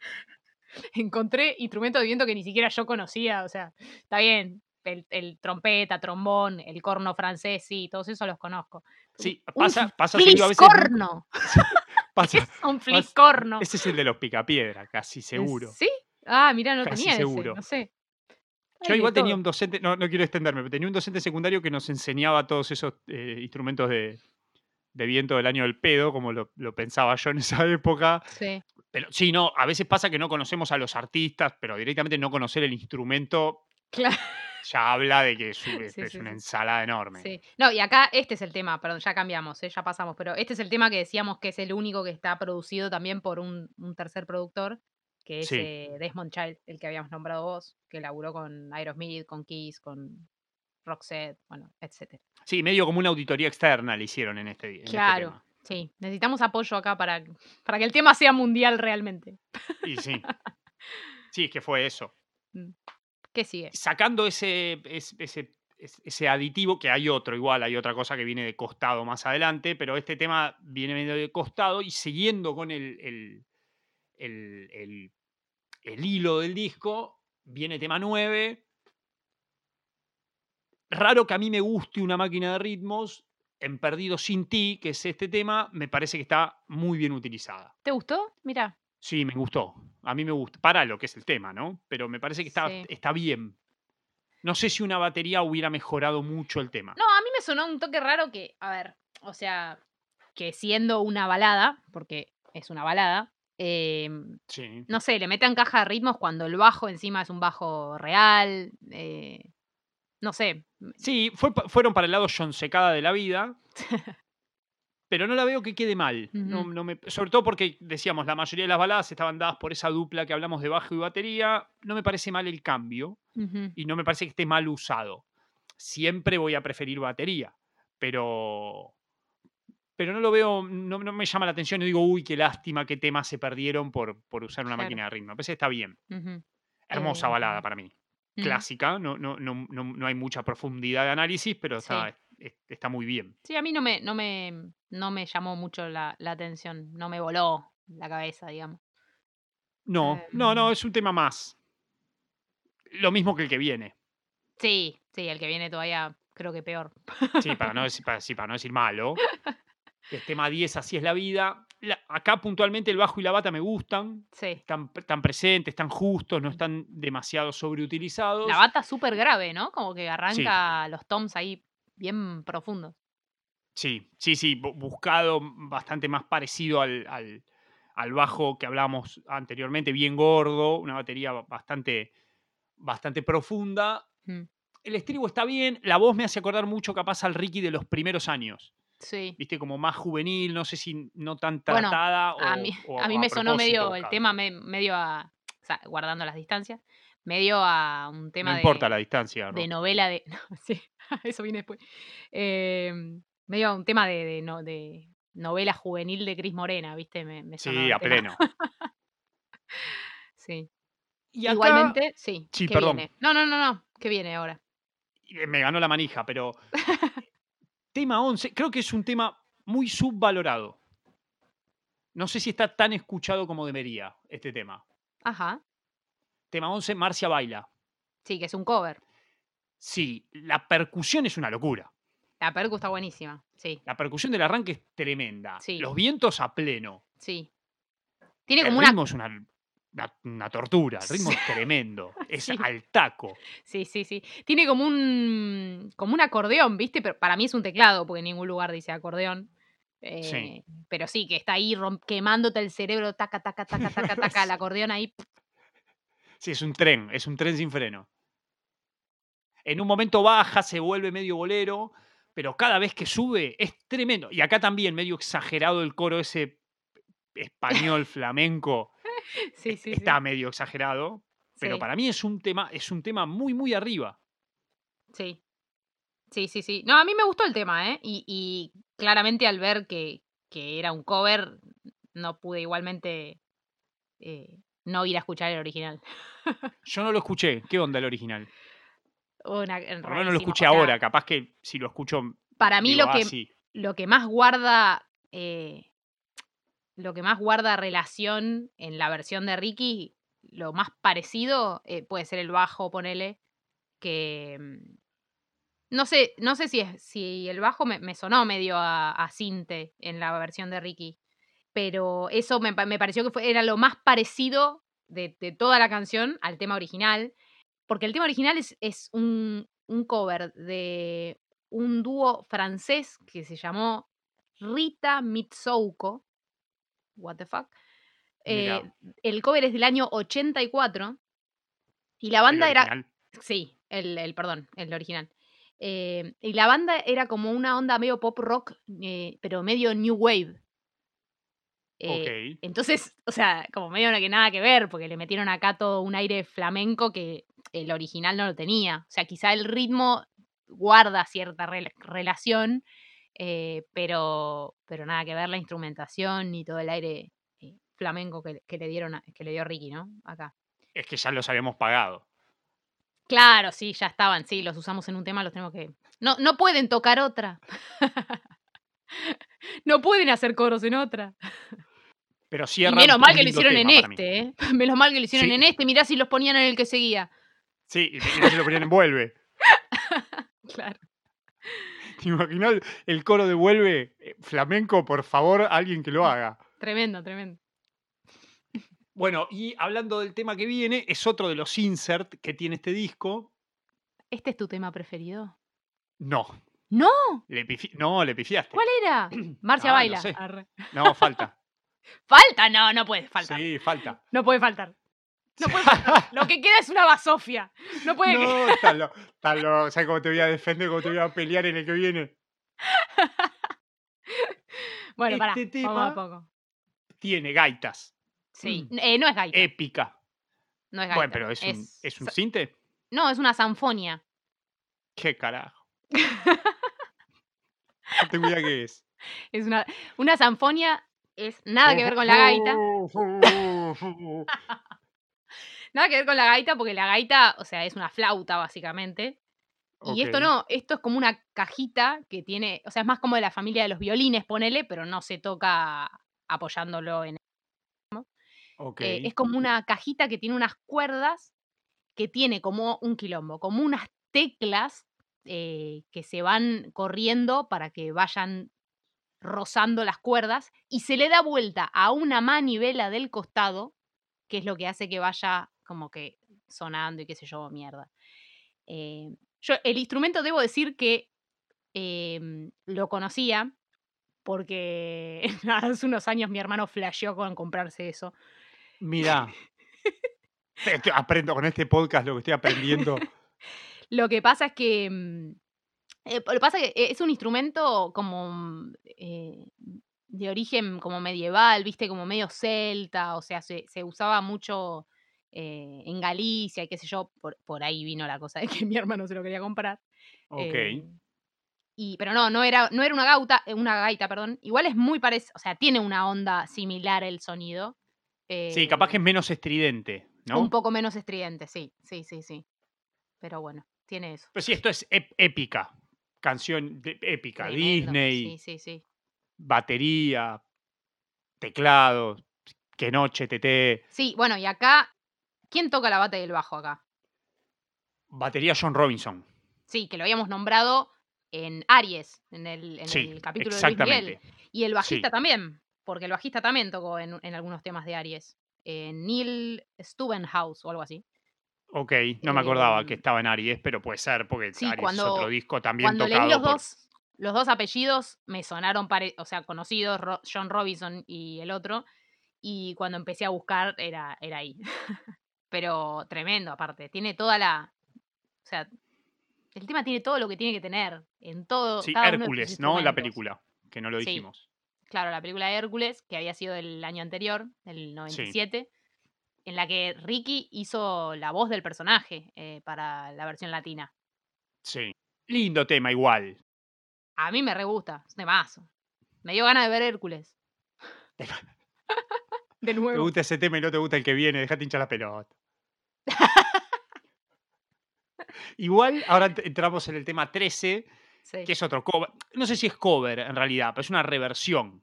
encontré instrumentos de viento que ni siquiera yo conocía. O sea, está bien, el, el trompeta, trombón, el corno francés, sí, todos esos los conozco. Sí, Un pasa, pasa seguido a veces. fliscorno. ¿Qué Pasa, es un pasa- fliscorno? ese es el de los picapiedra, casi seguro. ¿Sí? Ah, mira, no Casi tenía seguro. ese, no sé. Yo igual tenía un docente, no, no quiero extenderme, pero tenía un docente secundario que nos enseñaba todos esos eh, instrumentos de, de viento del año del pedo, como lo, lo pensaba yo en esa época. Sí, Pero sí, no, a veces pasa que no conocemos a los artistas, pero directamente no conocer el instrumento claro. ya habla de que es, un- es Sí, sí, una sí. ensalada enorme. Sí. No, y acá este es el tema, perdón, ya cambiamos, ¿eh? ya pasamos, pero este es el tema que decíamos que es el único que está producido también por un, un tercer productor, que es Sí. eh, Desmond Child, el que habíamos nombrado vos, que laburó con Aerosmith, con Kiss, con Roxette, bueno, etcétera. Sí, medio como una auditoría externa le hicieron en este, en este Claro, sí, necesitamos apoyo acá para, para que el tema sea mundial realmente. Y sí. Sí, es que fue eso. Mm. ¿Qué sigue? Sacando ese, es- ese, es- ese aditivo, que hay otro igual, hay otra cosa que viene de costado más adelante, pero este tema viene medio de costado y siguiendo con el, el, el- el- el hilo del disco, viene tema 9. Raro que a mí me guste una máquina de ritmos. En Perdido sin ti, que es este tema, me parece que está muy bien utilizada. ¿Te gustó? Mira, Sí, me gustó. A mí me gusta. Para lo que es el tema, ¿no? Pero me parece que está, Sí. está bien. No sé si una batería hubiera mejorado mucho el tema. No, a mí me sonó un toque raro que, a ver, o sea, que siendo una balada, porque es una balada, em, Sí. no sé, le metan caja de ritmos cuando el bajo encima es un bajo real, eh, no sé. m- Sí, fue fueron para el lado John Secada de la vida. pero no la veo que quede mal. No- me- sobre todo porque, decíamos, la mayoría de las baladas estaban dadas por esa dupla que hablamos de bajo y batería. No me parece mal el cambio y no me parece que esté mal usado. Siempre voy a preferir batería, pero pero no lo veo, no, no me llama la atención. No digo, uy, qué lástima, qué temas se perdieron por, por usar una Claro. máquina de ritmo. Parece que está bien. Hermosa Eh, balada para mí. mm, Clásica, no, no, no, no, no hay mucha profundidad de análisis, pero está, es- está muy bien. Sí, a mí no me, no me, no me llamó mucho la, la atención, no me voló la cabeza, digamos. No, no, no, Em. es un tema más. Lo mismo que el que viene. Sí, sí, el que viene todavía creo que peor. Sí, para no decir, para, sí, para no decir malo. Es tema 10, así es la vida. La- acá puntualmente el bajo y la bata me gustan. Sí. Están, están presentes, están justos, no están demasiado sobreutilizados. La bata súper grave, ¿no? Como que arranca los toms ahí bien profundos. Sí, sí, sí, bu- buscado bastante más parecido al, al- al bajo que hablábamos anteriormente, bien gordo, una batería ba- bastante, bastante profunda. Mm, El estribo está bien, la voz me hace acordar mucho capaz al Ricky de los primeros años, Sí. viste, como más juvenil, no sé si no tan Bueno, tratada o A mí, o a mí me sonó medio, el tema me- medio a, o sea, guardando las distancias, medio a un tema No de, importa la distancia, de Ro. novela de, no, sí, eso viene después, Em, medio a un tema de, de no- de novela juvenil de Cris Morena, ¿viste? Me, me sonó Sí, a pleno. Sí, Y acá, Igualmente, sí. sí, ¿Qué perdón, viene? No, no, no, no. ¿Qué viene ahora? eh, me ganó la manija, pero tema 11, creo que es un tema muy subvalorado. No sé si está tan escuchado como debería este tema. Ajá. Tema 11, Marcia baila. Sí, que es un cover. Sí, la percusión es una locura. La percu está buenísima. Sí, La percusión del arranque es tremenda. Sí. Los vientos a pleno. sí. Tiene El como una. es una, una- una tortura. El ritmo es tremendo. Es Sí. al taco. Sí, sí, sí. Tiene como un. como un acordeón, ¿viste? Pero para mí es un teclado, porque en ningún lugar dice acordeón. Eh, Pero sí, que está ahí quemándote el cerebro, taca, taca, taca, taca, taca, el acordeón ahí. Sí, es un tren. Es un tren sin freno. En un momento baja, se vuelve medio bolero, pero cada vez que sube es tremendo. Y acá también medio exagerado el coro ese español flamenco. Sí, sí, sí. Está medio exagerado. Pero para mí es un tema, es un tema muy, muy arriba. Sí. Sí, sí, sí. No, a mí me gustó el tema, ¿eh? Y, y claramente al ver que, que era un cover, no pude igualmente eh, no ir a escuchar el original. Yo no lo escuché. ¿Qué onda el original? Una, Por lo menos lo escuché o sea, ahora. Capaz que si lo escucho. Para mí digo, lo "Ah, que, sí". lo que más guarda eh, lo que más guarda relación en la versión de Ricky, lo más parecido eh, puede ser el bajo, ponele, que mm, no sé, no sé si es, si el bajo me, sonó medio a, a cinte en la versión de Ricky, pero eso me, me pareció que fue, era lo más parecido de, de toda la canción al tema original, porque el tema original es, es un, un cover de un dúo francés que se llamó Rita Mitsouko. What the fuck. Eh, el cover es del año 84 y la El banda era. original. Sí, el, el- perdón, el original. Eh, y la banda era como una onda medio pop rock, eh, pero medio new wave. Eh, Ok. entonces, o sea, como medio que nada que ver, porque le metieron acá todo un aire flamenco que el original no lo tenía. O sea, quizá el ritmo guarda cierta rela- relación, eh, pero, pero nada que ver la instrumentación ni todo el aire eh, flamenco que, que le dieron a- que le dio Ricky, ¿no? Acá. Es que ya los habíamos pagado. Claro, sí, ya estaban, sí, los usamos en un tema, los tenemos que. No, no pueden tocar otra. no pueden hacer coros en otra. Pero Y cierran menos mal que lo hicieron en este, ¿eh? Menos mal que lo hicieron Sí. en este. Mirá si los ponían en el que seguía. Sí, y se lo ponían en vuelve. Claro. ¿Te imaginas el- coro de vuelve eh, flamenco? Por favor, alguien que lo haga. Tremendo, tremendo. Bueno, y hablando del tema que viene, es otro de los insert que tiene este disco. ¿Este es tu tema preferido? No. ¡No! Le pifi- no, le pifiaste. ¿Cuál era? Marcia Ah, no baila. sé. No, falta. ¿Falta? No, no puede faltar. Sí, falta. No puede faltar. No puede faltar. Lo que queda es una basofia. No puede No, está lo, ¿Sabes cómo te voy a defender? ¿Cómo te voy a pelear en el que viene? Bueno, pará. Este Vamos a tema- poco. Tiene gaitas. Sí. Eh, no es gaita. Épica. no es gaita. Bueno, pero es un, es un cinte. No, es una sanfonia. ¿Qué carajo? No tengo idea qué es. Es una, una sanfonia es nada que ver con la gaita. Nada que ver con la gaita, porque la gaita, o sea, es una flauta, básicamente. Y esto no, esto es como una cajita que tiene, o sea, es más como de la familia de los violines, ponele, pero no se toca apoyándolo en. Ok. eh, es como una cajita que tiene unas cuerdas, que tiene como un quilombo, como unas teclas eh, que se van corriendo para que vayan rozando las cuerdas y se le da vuelta a una manivela del costado, que es lo que hace que vaya como que sonando y qué sé yo, mierda. Eh, yo el instrumento debo decir que em, lo conocía porque hace unos años mi hermano flasheó con comprarse eso. Mira. Aprendo con este podcast lo que estoy aprendiendo. Lo que pasa es que. mm, eh, lo que pasa es que es un instrumento como. eh, de origen como medieval, viste, como medio celta, o sea, se, se usaba mucho eh, en Galicia y qué sé yo, por, por ahí vino la cosa de que mi hermano se lo quería comprar. Ok. eh, y, pero no, no era, no era una gauta, eh, una gaita, perdón. Igual es muy parecido, o sea, tiene una onda similar el sonido. Sí, capaz que es menos estridente, ¿no? Un poco menos estridente, sí, sí, sí, sí. Pero bueno, tiene eso. Pero sí, esto es ép- épica. Canción de- épica. Tremendo. Disney, Sí, sí, sí. Batería, teclado, que noche, TT, Sí, bueno, y acá, ¿quién toca la bata y el bajo acá? batería John Robinson. Sí, que lo habíamos nombrado en Aries, en el, en Sí, el capítulo de Luis Miguel. Y el bajista Sí. también, porque el bajista también tocó en, en algunos temas de Aries. Eh, Neil Stubenhouse o algo así. Ok, no me acordaba que Em, estaba en Aries, pero puede ser porque sí, Aries es otro disco también Cuando leí tocado los por... dos, los dos apellidos me sonaron, o sea, conocidos, Ro- John Robinson y el otro, y cuando empecé a buscar era, era ahí. Pero tremendo aparte, tiene toda la... O sea, el tema tiene todo lo que tiene que tener, en todo... Sí, cada uno de Hércules, ¿no? La película, que no lo Sí. dijimos. Claro, la película de Hércules, que había sido del año anterior, del 97, en la que Ricky hizo la voz del personaje eh, para la versión latina. Sí. Lindo tema igual. A mí me re gusta, es de mazo. Me dio ganas de ver Hércules. De Te nuevo. gusta ese tema y no te gusta el que viene, dejate hinchar la pelota. Igual, ahora ent- entramos en el tema 13, Sí, que es otro cover. No sé si es cover en realidad, pero es una reversión.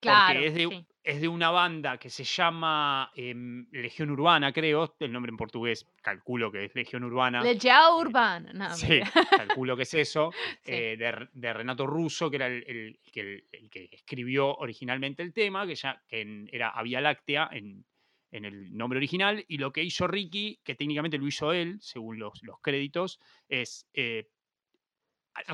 claro. porque es de, sí. Es de una banda que se llama em, Legión Urbana, creo. El nombre en portugués, calculo que es Legión Urbana. Legião Urbana. No, Sí, calculo que es eso. Sí. eh, de, de Renato Russo, que era el, el que, el- el que escribió originalmente el tema, que ya que en- era Vía Láctea en, en el nombre original. Y lo que hizo Ricky, que técnicamente lo hizo él, según los, los créditos, es eh,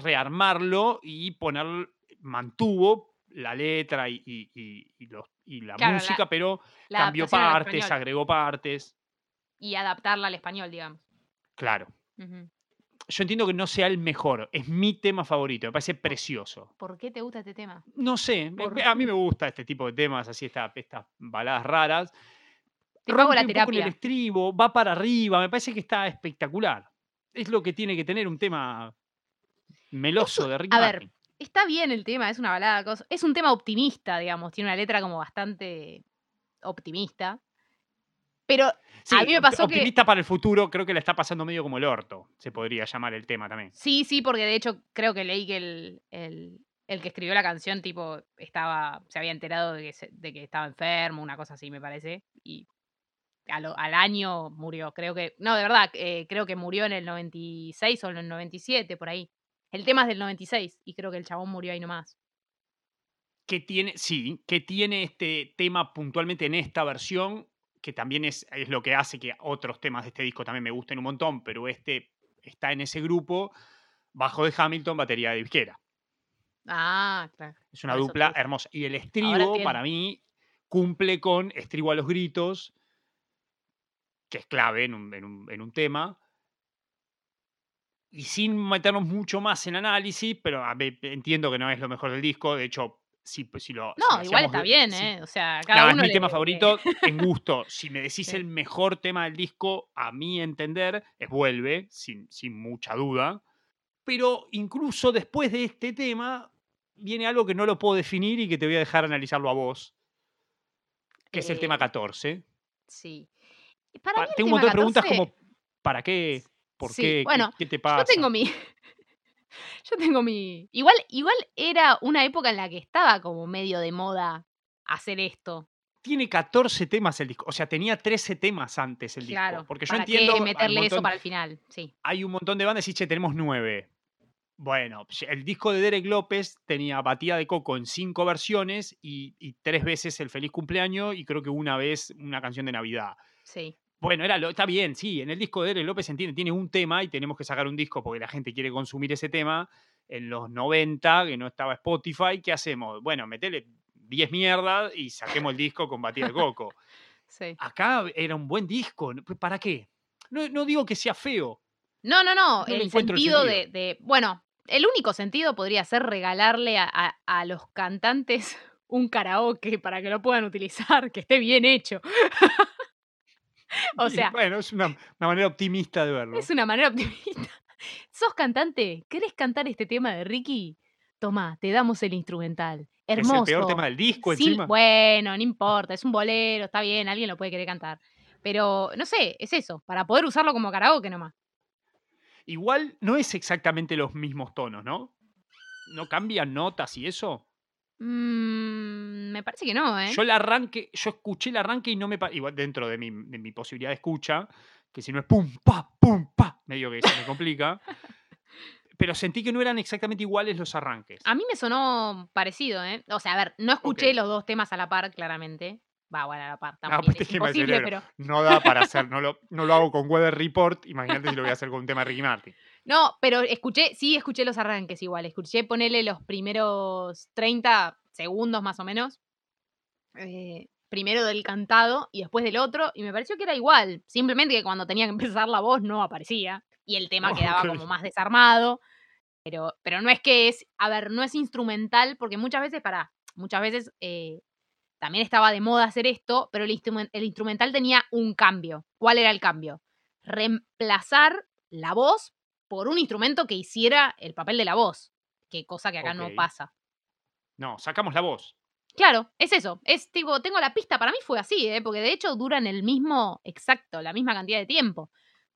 rearmarlo y poner, mantuvo la letra y, y- y- y los- y la Claro, la- música, pero La cambió partes, agregó partes. Y adaptarla al español, digamos. Claro. Yo entiendo que no sea el mejor, es mi tema favorito, me parece precioso. ¿Por qué te gusta este tema? No sé, Por- a mí me gusta este tipo de temas, así esta- estas baladas raras. Te la Rompe un poco en el terapia. estribo, va para arriba, me parece que está espectacular. Es lo que tiene que tener un tema meloso de Ricky a ver. Está bien el tema, es una balada. Es un tema optimista, digamos. Tiene una letra como bastante optimista. Pero Sí, mí me pasó que- optimista para el futuro, creo que le está pasando medio como el orto, se podría llamar el tema también. sí, sí, porque de hecho creo que leí que el, el- el que escribió la canción, tipo, estaba, se había enterado de que, se- de que estaba enfermo, una cosa así, me parece. Y a lo- al año murió. Creo que, no, de verdad, eh, creo que murió en el 96 o en el 97, por ahí. El tema es del 96 y creo que el chabón murió ahí nomás. que tiene, sí, que tiene este tema puntualmente en esta versión, que también es, es lo que hace que otros temas de este disco también me gusten un montón, pero este está en ese grupo, bajo de Hamilton, batería de disquera. Ah, claro. Es una eso dupla hermosa. Y el estribo, para mí, cumple con estribo a los gritos, que es clave en un, en un- en un tema. Y sin meternos mucho más en análisis, pero a ver, entiendo que no es lo mejor del disco. De hecho, si, si lo. No, igual está bien, si- ¿eh? O sea, cada no, es uno mi le- tema le- favorito en gusto. Si me decís Sí. el mejor tema del disco, a mi entender, es Vuelve, sin, sin mucha duda. Pero incluso después de este tema, viene algo que no lo puedo definir y que te voy a dejar analizarlo a vos, que es el tema Eh, 14. Sí. Y Para Pa- mí el tengo un montón de preguntas 14 como, ¿para qué? ¿Por Sí, qué? ¿Qué- bueno, ¿Qué, te Yo pasa? tengo mi. Yo tengo mi. Igual, igual era una época en la que estaba como medio de moda hacer esto. Tiene 14 temas el disco, o sea, tenía 13 temas antes el Claro. disco. Porque yo ¿Para entiendo, qué meterle eso para el final? Sí. hay un montón de bandas y che, tenemos nueve. Bueno, el disco de Derek López tenía Batida de Coco en cinco versiones y, y tres veces el Feliz Cumpleaños y creo que una vez una canción de Navidad. Sí. Bueno, era lo, está bien, sí, en el disco de Derek López entiende, tiene un tema y tenemos que sacar un disco porque la gente quiere consumir ese tema. En los 90, que no estaba Spotify, ¿qué hacemos? Bueno, metele 10 mierdas y saquemos el disco con Batida de Coco. Sí. Acá era un buen disco. ¿para qué? No, no digo que sea feo, No, no, no. El encuentro el sentido de, sentido. de- Bueno, el único sentido podría ser regalarle a, a- a los cantantes un karaoke para que lo puedan utilizar, que esté bien hecho. o Y sea, bueno, es una, una manera optimista de verlo. Es una manera optimista. ¿Sos cantante? ¿Querés cantar este tema de Ricky? Toma, te damos el instrumental. Es Hermoso. el peor tema del disco Sin- encima. Bueno, no importa, es un bolero, está bien, alguien lo puede querer cantar. Pero, no sé, es eso, para poder usarlo como karaoke nomás. Igual no es exactamente los mismos tonos, ¿no? ¿No cambian notas y eso? Mm, me parece que no, ¿eh? Yo el arranque, yo escuché el arranque y no me igual dentro de mi, de mi posibilidad de escucha, que si no es pum, pa, pum, pa, medio que se me complica. pero sentí que no eran exactamente iguales los arranques. A mí me sonó parecido, ¿eh? O sea, a ver, no escuché los dos temas a la par, claramente. Va, bueno, a la par, No, tampoco pues es imposible, pero... No da para hacer, no lo, no lo hago con Weather Report, imagínate si lo voy a hacer con un tema de Ricky Martin. No, pero escuché, sí escuché los arranques igual. Escuché ponerle los primeros 30 segundos más o menos. eh, primero del cantado y después del otro. Y me pareció que era igual. Simplemente que cuando tenía que empezar la voz no aparecía. Y el tema quedaba como más desarmado. Pero, pero no es que es, a ver, no es instrumental, porque muchas veces, para, muchas veces eh, también estaba de moda hacer esto, pero el instrumental tenía un cambio. ¿Cuál era el cambio? Reemplazar la voz por un instrumento que hiciera el papel de la voz. Que cosa que acá no pasa. No, sacamos la voz. Claro, es eso. Es tipo, tengo la pista. Para mí fue así, ¿eh? porque de hecho duran el mismo, exacto, la misma cantidad de tiempo.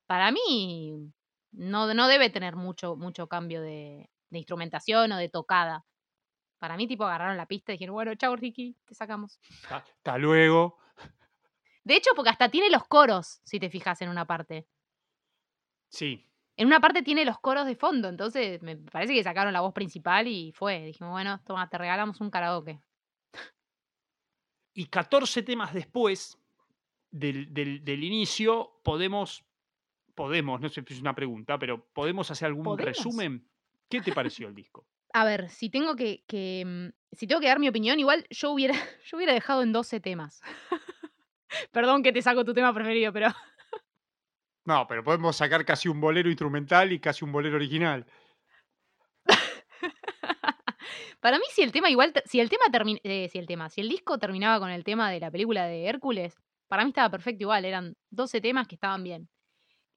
Para mí no, no debe tener mucho, mucho cambio de, de instrumentación o de tocada. Para mí, tipo, agarraron la pista y dijeron, bueno, chao, Ricky, te sacamos. Hasta luego. De hecho, porque hasta tiene los coros, si te fijas en una parte. Sí. En una parte tiene los coros de fondo, entonces me parece que sacaron la voz principal y fue. Dijimos, bueno, toma, te regalamos un karaoke. Y 14 temas después del, del- del inicio, podemos, podemos, no sé si es una pregunta, pero ¿podemos hacer algún ¿Podemos? resumen? ¿Qué te pareció el disco? A ver, si tengo que, que, mm, si tengo que dar mi opinión, igual yo hubiera, yo hubiera dejado en 12 temas. Perdón que te saco tu tema preferido, pero No, pero podemos sacar casi un bolero instrumental y casi un bolero original. para mí si el tema igual, si el tema termina, si el tema, si el disco terminaba con el tema de la película de Hércules, para mí estaba perfecto igual, eran 12 temas que estaban bien.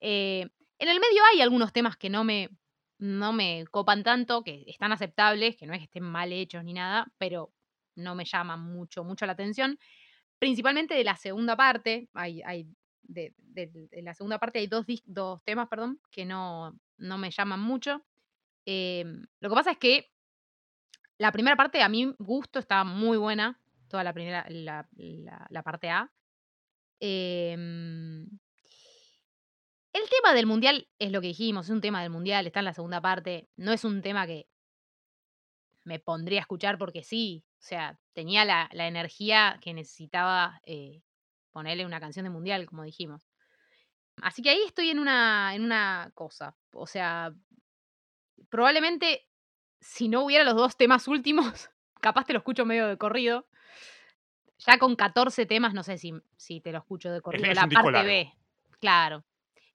Eh, en el medio hay algunos temas que no me, no me copan tanto, que están aceptables, que no es que estén mal hechos ni nada, pero no me llaman mucho, mucho la atención. Principalmente de la segunda parte, hay de, la segunda parte hay dos, dos temas, perdón, que no, no me llaman mucho. Em, lo que pasa es que la primera parte, a mi gusto, está muy buena. Toda la primera, la- la parte A. Em, el tema del mundial es lo que dijimos, es un tema del mundial, está en la segunda parte. No es un tema que me pondría a escuchar porque sí. O sea, tenía la, la energía que necesitaba eh, ponerle una canción de mundial, como dijimos. Así que ahí estoy en una, en una cosa. O sea, probablemente si no hubiera los dos temas últimos, capaz te lo escucho medio de corrido. Ya con 14 temas, no sé si, si te lo escucho de corrido. es la parte largo. B, claro.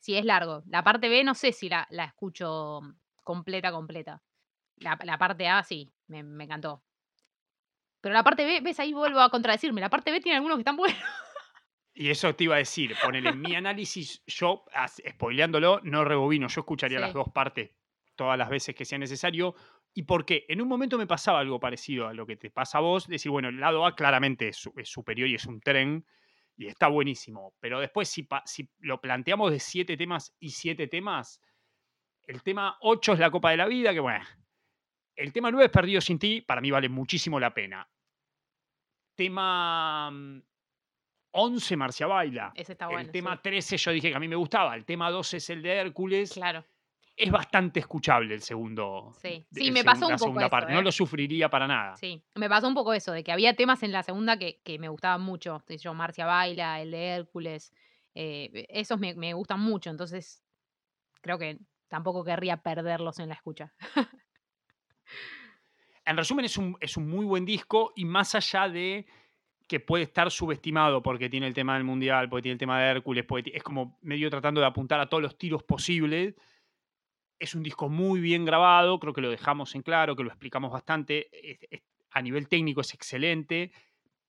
Si es largo. La parte B no sé si la, la escucho completa, completa. La, la parte A sí, me, me encantó. Pero la parte B, ves, ahí vuelvo a contradecirme. La parte B tiene algunos que están buenos. Y eso te iba a decir, ponele en mi análisis, yo, spoileándolo, no rebobino, yo escucharía las dos partes todas las veces que sea necesario. ¿Y por qué? En un momento me pasaba algo parecido a lo que te pasa a vos, decir, bueno, el lado A claramente es, su- es superior y es un tren, y está buenísimo, pero después si, si lo planteamos de siete temas y siete temas, el tema 8 es la Copa de la Vida, que bueno, el tema 9 es Perdido sin ti, para mí vale muchísimo la pena. Tema mm, 11, Marcia Baila. Ese está el bueno. sí. tema 13 yo dije que a mí me gustaba. El tema 12 es el de Hércules. Claro. Es bastante escuchable el segundo. Sí. Sí, el me pasó un poco segunda eso, parte. ¿eh? No lo sufriría para nada. Sí, me pasó un poco eso, de que había temas en la segunda que, que me gustaban mucho. Sé yo, Marcia Baila, el de Hércules. eh, esos me, me gustan mucho, entonces creo que tampoco querría perderlos en la escucha. En resumen, es un, es un muy buen disco y más allá de que puede estar subestimado porque tiene el tema del Mundial, porque tiene el tema de Hércules, porque es como medio tratando de apuntar a todos los tiros posibles. Es un disco muy bien grabado, creo que lo dejamos en claro, que lo explicamos bastante. a nivel técnico es excelente.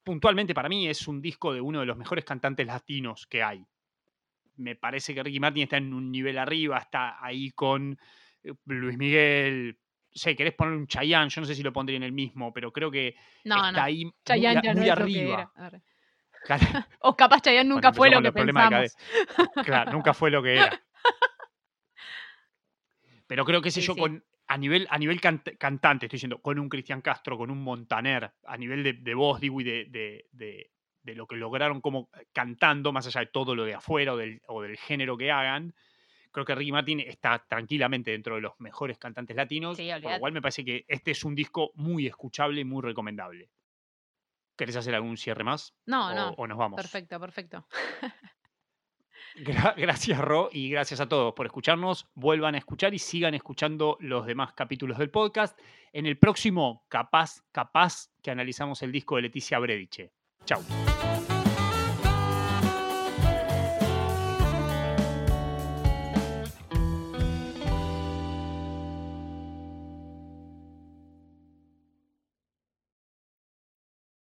Puntualmente para mí es un disco de uno de los mejores cantantes latinos que hay. Me parece que Ricky Martin está en un nivel arriba, está ahí con eh, Luis Miguel. Sé, querés poner un Chayanne, yo no sé si lo pondría en el mismo, pero creo que No, está no. ahí Chayanne ya muy arriba. o capaz Chayanne nunca fue lo que pensamos. Claro, nunca fue lo que era. Pero creo que sé yo, con, a nivel, a nivel cantante, estoy diciendo, con un Cristian Castro, con un Montaner, a nivel de, voz, digo, y de, de, lo que lograron como eh, cantando, más allá de todo lo de afuera o del, o del género que hagan, creo que Ricky Martin está tranquilamente dentro de los mejores cantantes latinos. por lo cual me parece que este es un disco muy escuchable y muy recomendable. ¿Querés hacer algún cierre más? No, no. O nos vamos. Perfecto, perfecto. gracias, Ro, y gracias a todos por escucharnos. Vuelvan a escuchar y sigan escuchando los demás capítulos del podcast. En el próximo, capaz, capaz que analizamos el disco de Leticia Brediche. Chau.